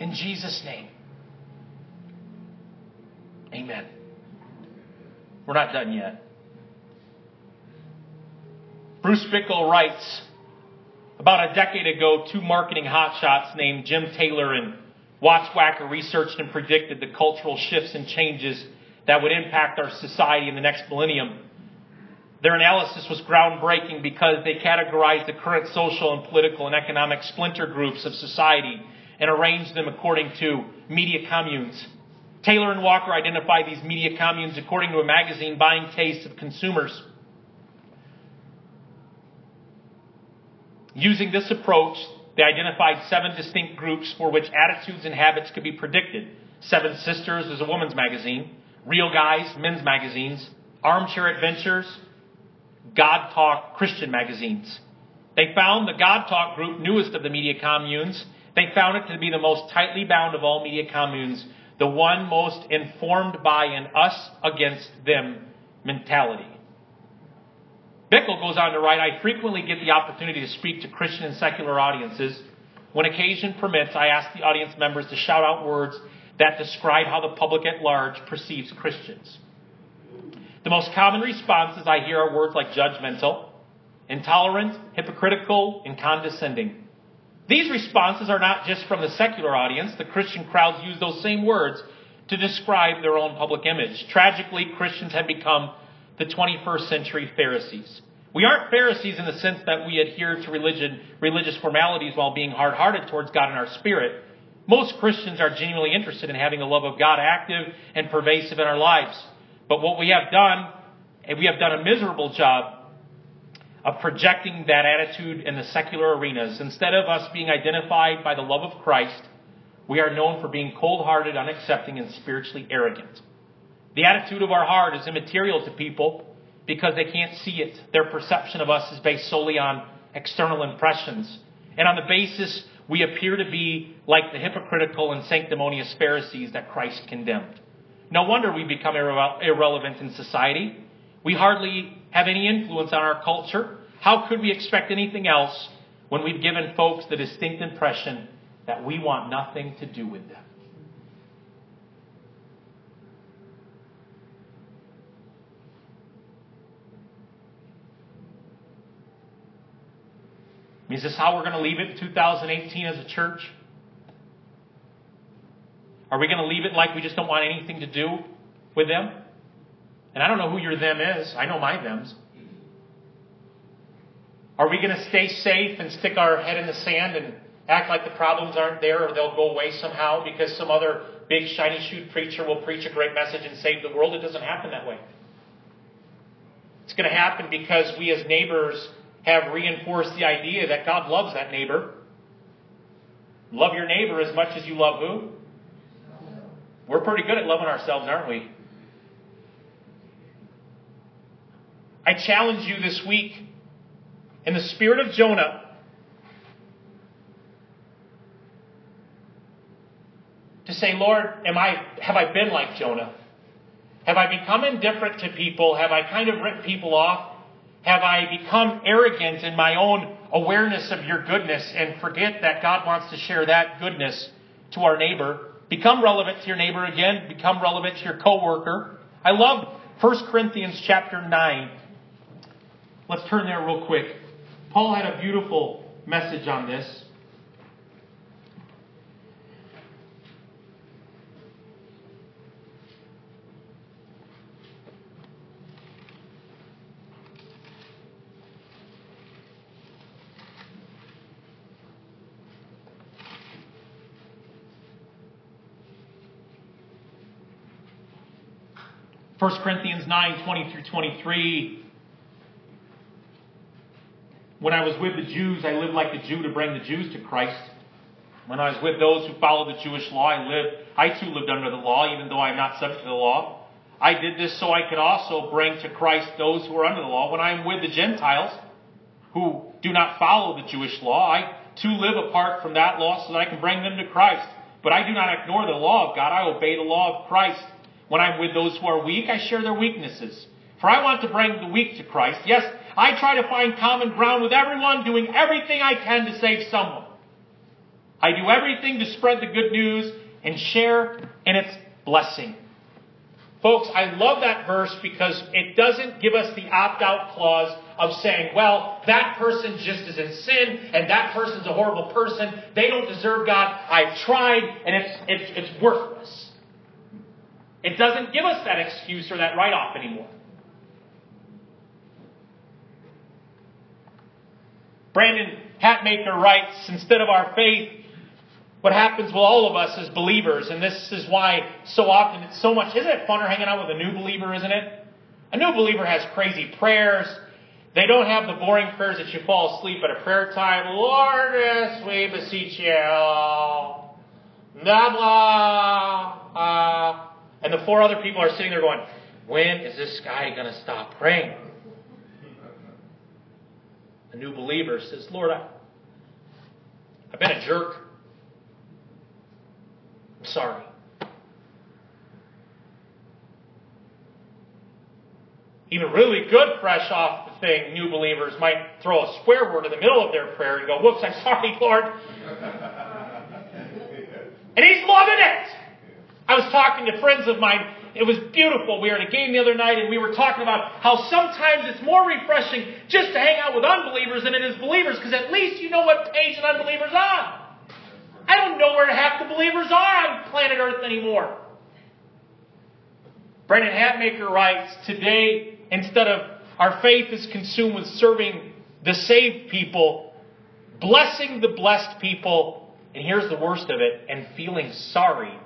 In Jesus' name. Amen. We're not done yet. Bruce Bickle writes About a decade ago, two marketing hotshots named Jim Taylor and Watts Wacker researched and predicted the cultural shifts and changes that would impact our society in the next millennium. Their analysis was groundbreaking because they categorized the current social and political and economic splinter groups of society and arranged them according to media communes. Taylor and Walker identified these media communes according to a magazine buying taste of consumers. Using this approach, they identified seven distinct groups for which attitudes and habits could be predicted. Seven Sisters is a woman's magazine. Real Guys, men's magazines. Armchair Adventures, God Talk Christian magazines. They found the God Talk group newest of the media communes. They found it to be the most tightly bound of all media communes, the one most informed by an us against them mentality. Bickle goes on to write, I frequently get the opportunity to speak to Christian and secular audiences. When occasion permits, I ask the audience members to shout out words that describe how the public at large perceives Christians. Most common responses I hear are words like judgmental, intolerant, hypocritical, and condescending. These responses are not just from the secular audience. The Christian crowds use those same words to describe their own public image. Tragically, Christians have become the 21st century Pharisees. We aren't Pharisees in the sense that we adhere to religion, religious formalities while being hard-hearted towards God in our spirit. Most Christians are genuinely interested in having the love of God active and pervasive in our lives. But what we have done, and we have done a miserable job of projecting that attitude in the secular arenas. Instead of us being identified by the love of Christ, we are known for being cold hearted, unaccepting, and spiritually arrogant. The attitude of our heart is immaterial to people because they can't see it. Their perception of us is based solely on external impressions. And on the basis we appear to be like the hypocritical and sanctimonious Pharisees that Christ condemned. No wonder we become irre- irrelevant in society. We hardly have any influence on our culture. How could we expect anything else when we've given folks the distinct impression that we want nothing to do with them? Is this how we're going to leave it in 2018 as a church? Are we going to leave it like we just don't want anything to do with them? And I don't know who your them is. I know my thems. Are we going to stay safe and stick our head in the sand and act like the problems aren't there or they'll go away somehow because some other big shiny shoe preacher will preach a great message and save the world? It doesn't happen that way. It's going to happen because we as neighbors have reinforced the idea that God loves that neighbor. Love your neighbor as much as you love who? We're pretty good at loving ourselves, aren't we? I challenge you this week in the spirit of Jonah to say, Lord, am I have I been like Jonah? Have I become indifferent to people? Have I kind of written people off? Have I become arrogant in my own awareness of your goodness and forget that God wants to share that goodness to our neighbor? Become relevant to your neighbor again. Become relevant to your coworker. I love 1 Corinthians chapter 9. Let's turn there real quick. Paul had a beautiful message on this. 1 Corinthians 9 20 through 23. When I was with the Jews, I lived like a Jew to bring the Jews to Christ. When I was with those who follow the Jewish law, I lived, I too lived under the law, even though I am not subject to the law. I did this so I could also bring to Christ those who are under the law. When I am with the Gentiles, who do not follow the Jewish law, I too live apart from that law so that I can bring them to Christ. But I do not ignore the law of God. I obey the law of Christ. When I'm with those who are weak, I share their weaknesses. For I want to bring the weak to Christ. Yes, I try to find common ground with everyone, doing everything I can to save someone. I do everything to spread the good news and share in its blessing. Folks, I love that verse because it doesn't give us the opt out clause of saying, well, that person just is in sin and that person's a horrible person. They don't deserve God. I've tried and it's, it's, it's worthless. It doesn't give us that excuse or that write off anymore. Brandon Hatmaker writes instead of our faith, what happens with all of us as believers, and this is why so often it's so much, isn't it funner hanging out with a new believer, isn't it? A new believer has crazy prayers. They don't have the boring prayers that you fall asleep at a prayer time. Lord, yes, we beseech you. Blah, blah, uh, and the four other people are sitting there going, when is this guy going to stop praying? A new believer says, Lord, I, I've been a jerk. I'm sorry. Even really good, fresh off the thing, new believers might throw a swear word in the middle of their prayer and go, Whoops, I'm sorry, Lord. and he's loving it. I was talking to friends of mine. It was beautiful. We were at a game the other night and we were talking about how sometimes it's more refreshing just to hang out with unbelievers than it is believers because at least you know what page an unbeliever's on. I don't know where half the believers are on planet Earth anymore. Brandon Hatmaker writes, Today, instead of our faith is consumed with serving the saved people, blessing the blessed people, and here's the worst of it, and feeling sorry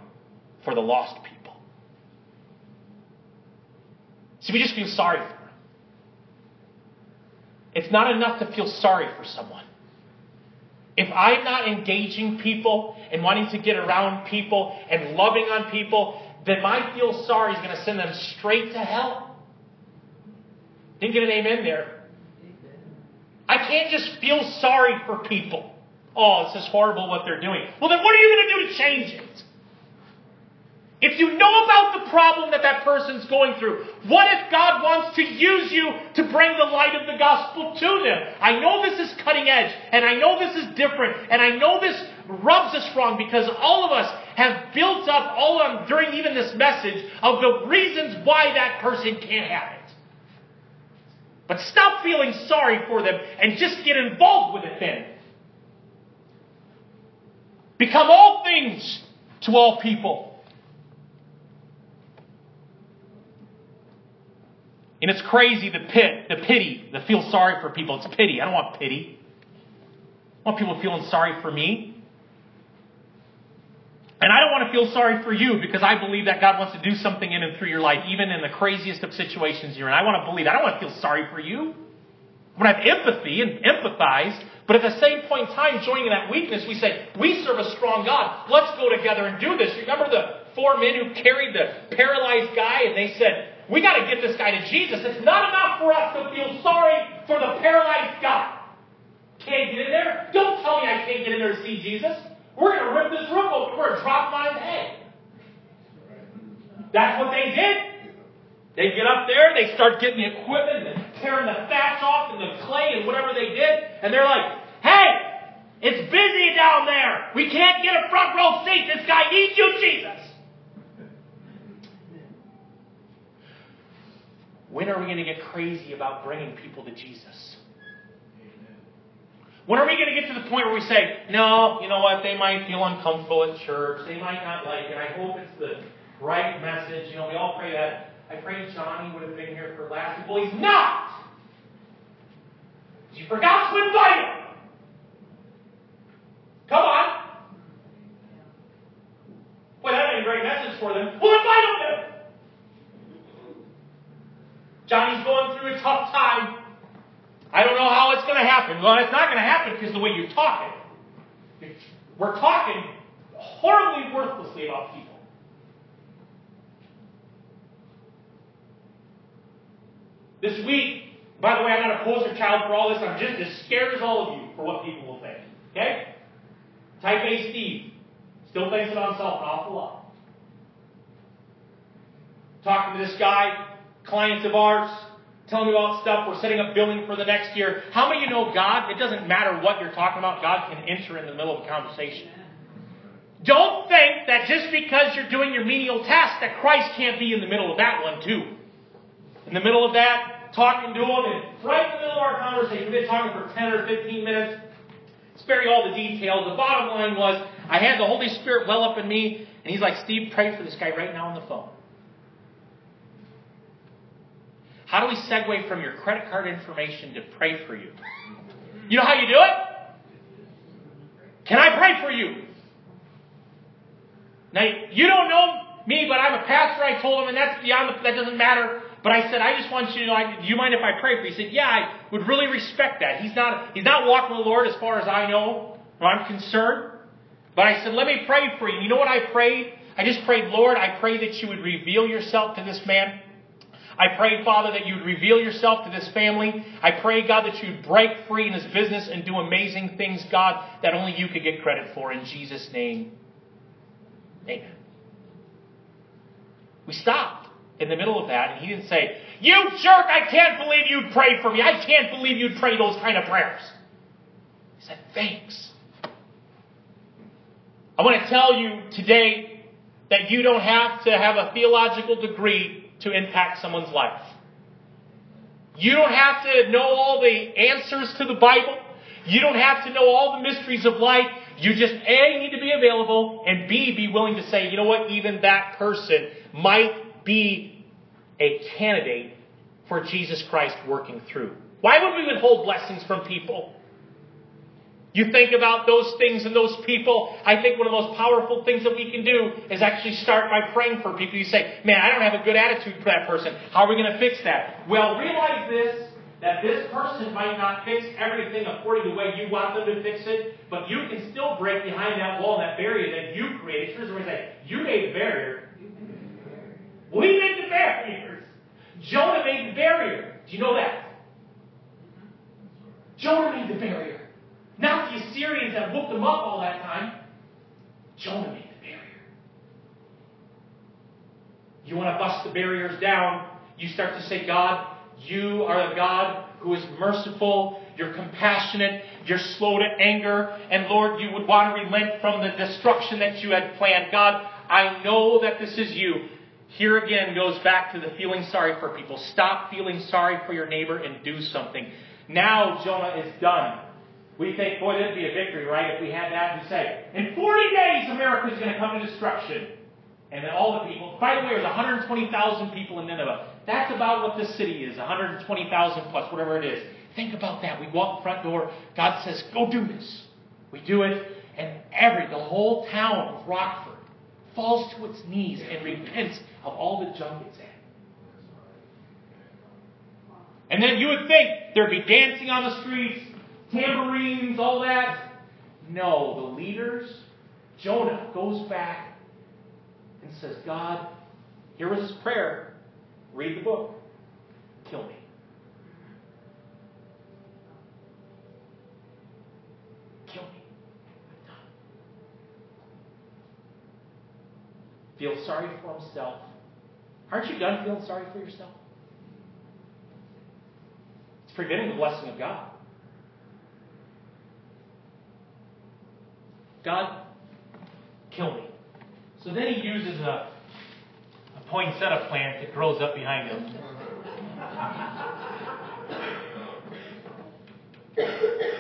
for the lost people. See, we just feel sorry for them. It's not enough to feel sorry for someone. If I'm not engaging people and wanting to get around people and loving on people, then my feel sorry is going to send them straight to hell. Didn't get an amen there. I can't just feel sorry for people. Oh, this is horrible what they're doing. Well, then what are you going to do to change it? If you know about the problem that that person's going through, what if God wants to use you to bring the light of the gospel to them? I know this is cutting edge, and I know this is different, and I know this rubs us wrong because all of us have built up all of during even this message of the reasons why that person can't have it. But stop feeling sorry for them and just get involved with it then. Become all things to all people. And it's crazy the pit, the pity, the feel sorry for people. It's pity. I don't want pity. I want people feeling sorry for me. And I don't want to feel sorry for you because I believe that God wants to do something in and through your life, even in the craziest of situations you're in. I want to believe. I don't want to feel sorry for you. I want to have empathy and empathize. But at the same point in time, joining in that weakness, we say, we serve a strong God. Let's go together and do this. Remember the four men who carried the paralyzed guy and they said, we got to get this guy to Jesus. It's not enough for us to feel sorry for the paralyzed guy. Can't get in there? Don't tell me I can't get in there to see Jesus. We're going to rip this roof open. We're going to drop his head. That's what they did. They get up there, they start getting the equipment and tearing the thatch off and the clay and whatever they did, and they're like, hey, it's busy down there. We can't get a front row seat. This guy needs you, Jesus. When are we going to get crazy about bringing people to Jesus? When are we going to get to the point where we say, no, you know what, they might feel uncomfortable at church, they might not like it, I hope it's the right message. You know, we all pray that. I pray Johnny would have been here for last week. Well, he's not! You forgot to invite him! Come on! Well, that ain't a great message for them. Well, invite him then! Johnny's going through a tough time. I don't know how it's going to happen. Well, it's not going to happen because the way you're talking. We're talking horribly worthlessly about people. This week, by the way, I'm not a poster child for all this. I'm just as scared as all of you for what people will think. Okay? Type A Steve still thinks about himself an awful lot. Talking to this guy, clients of ours, telling me about stuff. We're setting up billing for the next year. How many of you know God? It doesn't matter what you're talking about, God can enter in the middle of a conversation. Don't think that just because you're doing your menial task that Christ can't be in the middle of that one too. In the middle of that, talking to him, and right in the middle of our conversation, we've been talking for 10 or 15 minutes. Spare you all the details. The bottom line was, I had the Holy Spirit well up in me, and he's like, Steve, pray for this guy right now on the phone. How do we segue from your credit card information to pray for you? You know how you do it? Can I pray for you? Now, you don't know me, but I'm a pastor, I told him, and that's beyond the, that doesn't matter. But I said, I just want you to know, I, do you mind if I pray for you? He said, yeah, I would really respect that. He's not, he's not walking with the Lord as far as I know, or I'm concerned. But I said, let me pray for you. You know what I prayed? I just prayed, Lord, I pray that you would reveal yourself to this man. I pray, Father, that you would reveal yourself to this family. I pray, God, that you'd break free in this business and do amazing things, God, that only you could get credit for. In Jesus' name, amen. We stopped in the middle of that, and he didn't say, You jerk, I can't believe you'd pray for me. I can't believe you'd pray those kind of prayers. He said, Thanks. I want to tell you today that you don't have to have a theological degree to impact someone's life. You don't have to know all the answers to the Bible. You don't have to know all the mysteries of life. You just A, need to be available, and B, be willing to say, you know what, even that person might be a candidate for Jesus Christ working through. Why would we withhold blessings from people? You think about those things and those people. I think one of the most powerful things that we can do is actually start by praying for people. You say, man, I don't have a good attitude for that person. How are we going to fix that? Well, realize this, that this person might not fix everything according to the way you want them to fix it, but you can still break behind that wall and that barrier that you created. Here's what say. You made the barrier. We made the barriers. Jonah made the barrier. Do you know that? Jonah made the barrier. Not the Assyrians that whooped them up all that time. Jonah made the barrier. You want to bust the barriers down, you start to say, God, you are a God who is merciful, you're compassionate, you're slow to anger, and Lord, you would want to relent from the destruction that you had planned. God, I know that this is you. Here again goes back to the feeling sorry for people. Stop feeling sorry for your neighbor and do something. Now Jonah is done. We think, boy, that'd be a victory, right? If we had that and say, in 40 days, America is going to come to destruction. And then all the people, by the way, there's 120,000 people in Nineveh. That's about what this city is 120,000 plus, whatever it is. Think about that. We walk the front door. God says, go do this. We do it. And every, the whole town of Rockford falls to its knees and repents of all the junk it's in. And then you would think there'd be dancing on the streets, tambourines, all that. No, the leaders, Jonah goes back and says, God, here was his prayer. Read the book. Kill me. Kill me. I'm done. Feel sorry for himself. Aren't you done feeling sorry for yourself? It's preventing the blessing of God. God, kill me. So then he uses a, a poinsettia plant that grows up behind him. It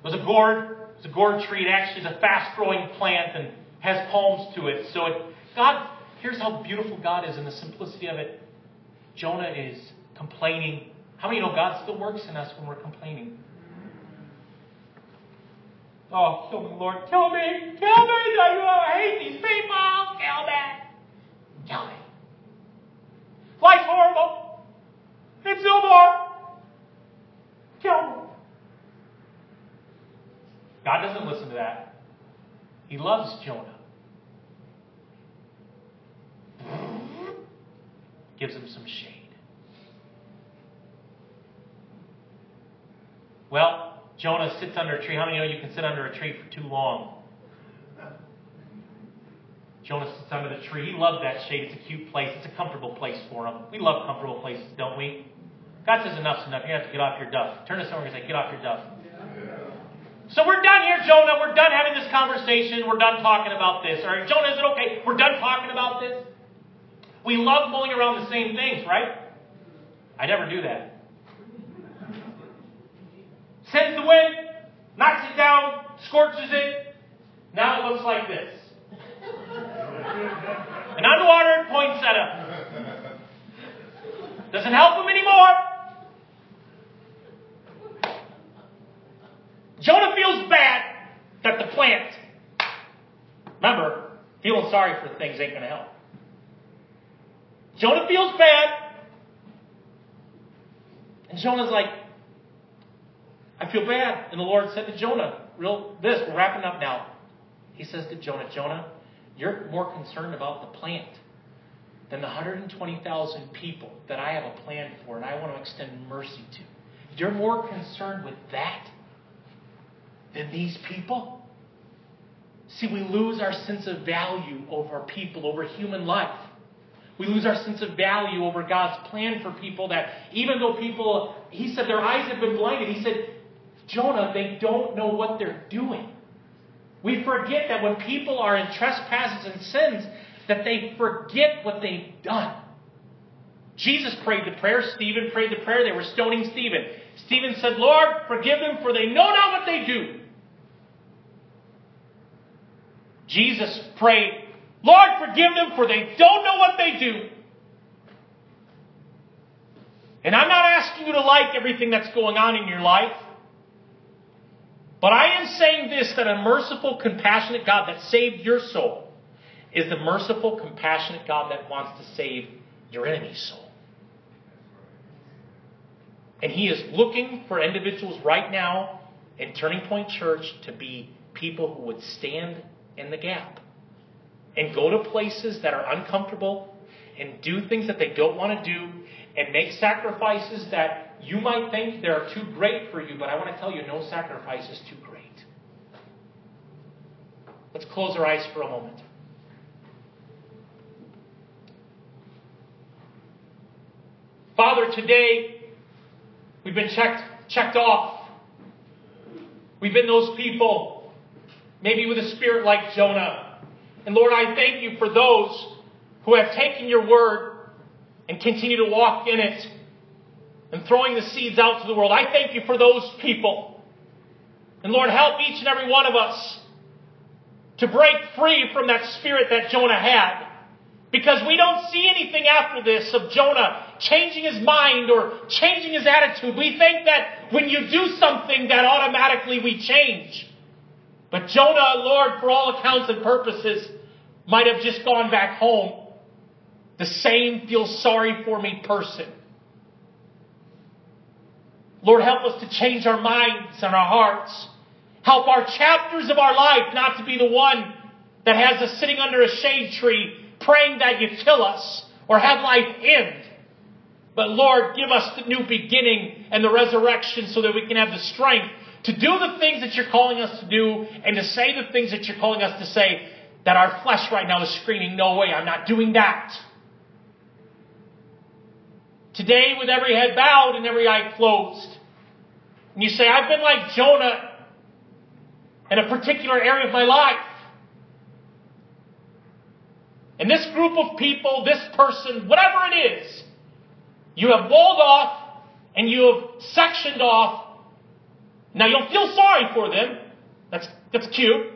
was a gourd. It was a gourd tree. It actually is a fast-growing plant and has palms to it. So it, God, here's how beautiful God is in the simplicity of it. Jonah is complaining. How many know God still works in us when we're complaining? Oh, kill me, Lord. Kill me. Kill me. I hate these people. Kill me. Kill me. Life's horrible. It's no more. Kill me. God doesn't listen to that. He loves Jonah. Gives him some shade. Well, Jonah sits under a tree. How many know you can sit under a tree for too long? Jonah sits under the tree. He loved that shade. It's a cute place. It's a comfortable place for him. We love comfortable places, don't we? God says enough's enough. You have to get off your duff. Turn to someone and say, get off your duff. So we're done here, Jonah. We're done having this conversation. We're done talking about this. All right, Jonah, is it okay? We're done talking about this. We love mulling around the same things, right? I never do that. Sends the wind, knocks it down, scorches it. Now it looks like this. An unwatered poinsettia. Doesn't help him anymore. Jonah feels bad that the plant, remember, feeling sorry for things ain't going to help. Jonah feels bad. And Jonah's like, I feel bad. And the Lord said to Jonah, real this, we're wrapping up now. He says to Jonah, Jonah, you're more concerned about the plant than the 120,000 people that I have a plan for and I want to extend mercy to. You're more concerned with that than these people? See, we lose our sense of value over people, over human life. We lose our sense of value over God's plan for people that even though people, he said their eyes have been blinded, he said, Jonah, they don't know what they're doing. We forget that when people are in trespasses and sins, that they forget what they've done. Jesus prayed the prayer. Stephen prayed the prayer. They were stoning Stephen. Stephen said, Lord, forgive them, for they know not what they do. Jesus prayed, Lord, forgive them, for they don't know what they do. And I'm not asking you to like everything that's going on in your life. But I am saying this that a merciful, compassionate God that saved your soul is the merciful, compassionate God that wants to save your enemy's soul. And He is looking for individuals right now in Turning Point Church to be people who would stand in the gap and go to places that are uncomfortable and do things that they don't want to do and make sacrifices that you might think they're too great for you, but I want to tell you, no sacrifice is too great. Let's close our eyes for a moment. Father, today we've been checked, checked off. We've been those people, maybe with a spirit like Jonah. And Lord, I thank you for those who have taken your word and continue to walk in it and throwing the seeds out to the world. I thank you for those people. And Lord, help each and every one of us to break free from that spirit that Jonah had. Because we don't see anything after this of Jonah changing his mind or changing his attitude. We think that when you do something that automatically we change. But Jonah, Lord, for all accounts and purposes, might have just gone back home. The same feel sorry for me person. Lord, help us to change our minds and our hearts. Help our chapters of our life not to be the one that has us sitting under a shade tree praying that you kill us or have life end. But Lord, give us the new beginning and the resurrection so that we can have the strength to do the things that you're calling us to do and to say the things that you're calling us to say that our flesh right now is screaming, no way, I'm not doing that. Today, with every head bowed and every eye closed, and you say, I've been like Jonah in a particular area of my life. And this group of people, this person, whatever it is, you have walled off and you have sectioned off. Now you'll feel sorry for them. That's, that's cute.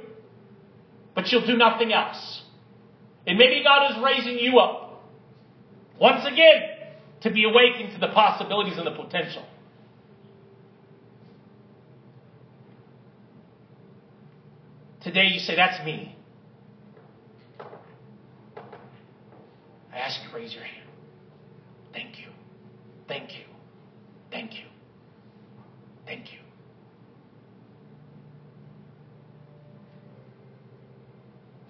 But you'll do nothing else. And maybe God is raising you up. Once again, to be awakened to the possibilities and the potential. Today you say, That's me. I ask you to raise your hand. Thank you. Thank you. Thank you. Thank you.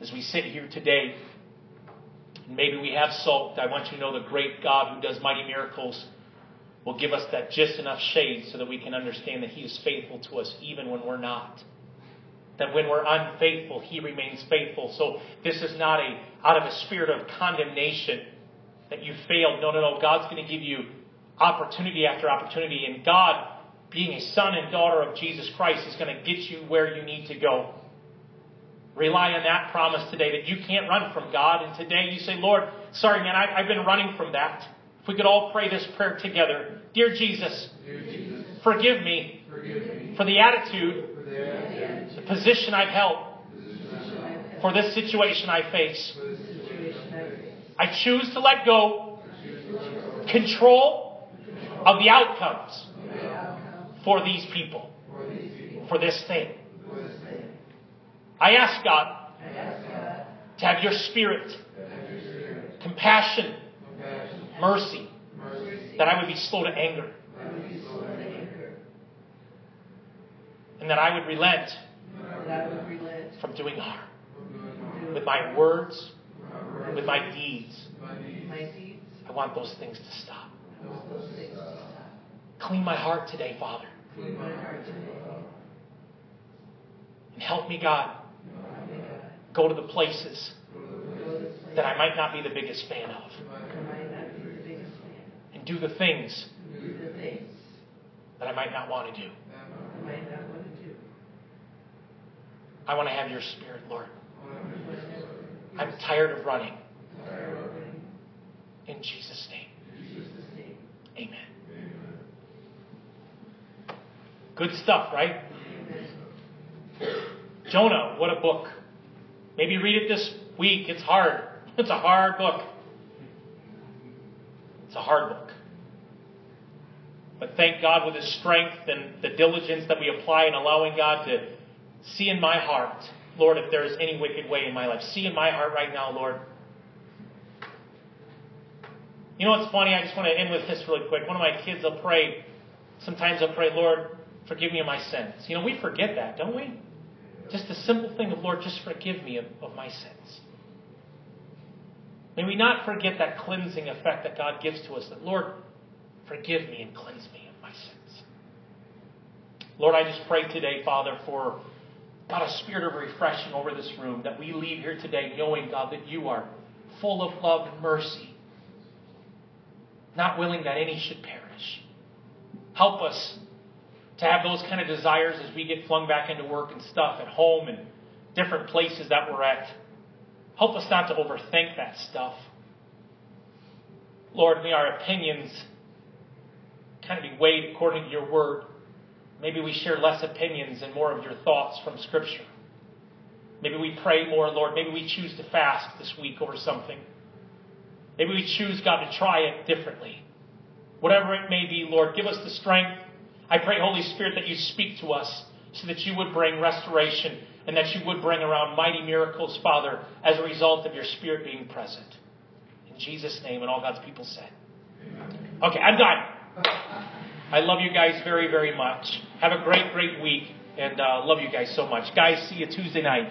As we sit here today, maybe we have sulked, I want you to know the great God who does mighty miracles will give us that just enough shade so that we can understand that He is faithful to us even when we're not. That when we're unfaithful, He remains faithful. So this is not a out of a spirit of condemnation that you failed. No, no, no. God's going to give you opportunity after opportunity, and God, being a son and daughter of Jesus Christ, is going to get you where you need to go. Rely on that promise today that you can't run from God. And today you say, Lord, sorry, man, I, have been running from that. If we could all pray this prayer together. Dear Jesus, Dear Jesus forgive, me forgive me for the attitude the position I've held, for this situation I face. I choose to let go control of the outcomes for these people, for this thing. I ask God to have your spirit, compassion, mercy, that I would be slow to anger and that I would relent, from doing harm with my words, with my deeds. I want those things to stop. Clean my heart today, Father. Clean my heart today. And help me, God, go to the places that I might not be the biggest fan of. And do the things that I might not want to do. I want to have your spirit, Lord. I'm tired of running. In Jesus' name. Amen. Good stuff, right? Jonah, what a book. Maybe read it this week. It's hard. It's a hard book. It's a hard book. But thank God with His strength and the diligence that we apply in allowing God to See in my heart, Lord, if there is any wicked way in my life. See in my heart right now, Lord. You know what's funny? I just want to end with this really quick. One of my kids will pray. Sometimes they'll pray, Lord, forgive me of my sins. You know, we forget that, don't we? Just the simple thing of, Lord, just forgive me of, of my sins. May we not forget that cleansing effect that God gives to us that, Lord, forgive me and cleanse me of my sins. Lord, I just pray today, Father, for God, a spirit of refreshing over this room, that we leave here today knowing, God, that you are full of love and mercy, not willing that any should perish. Help us to have those kind of desires as we get flung back into work and stuff at home and different places that we're at. Help us not to overthink that stuff. Lord, may our opinions kind of be weighed according to your word. Maybe we share less opinions and more of your thoughts from Scripture. Maybe we pray more, Lord. Maybe we choose to fast this week over something. Maybe we choose, God, to try it differently. Whatever it may be, Lord, give us the strength. I pray, Holy Spirit, that you speak to us so that you would bring restoration and that you would bring around mighty miracles, Father, as a result of your Spirit being present. In Jesus' name, and all God's people said. Okay, I'm done. I love you guys very, very much. Have a great, great week, and uh, love you guys so much. Guys, see you Tuesday night.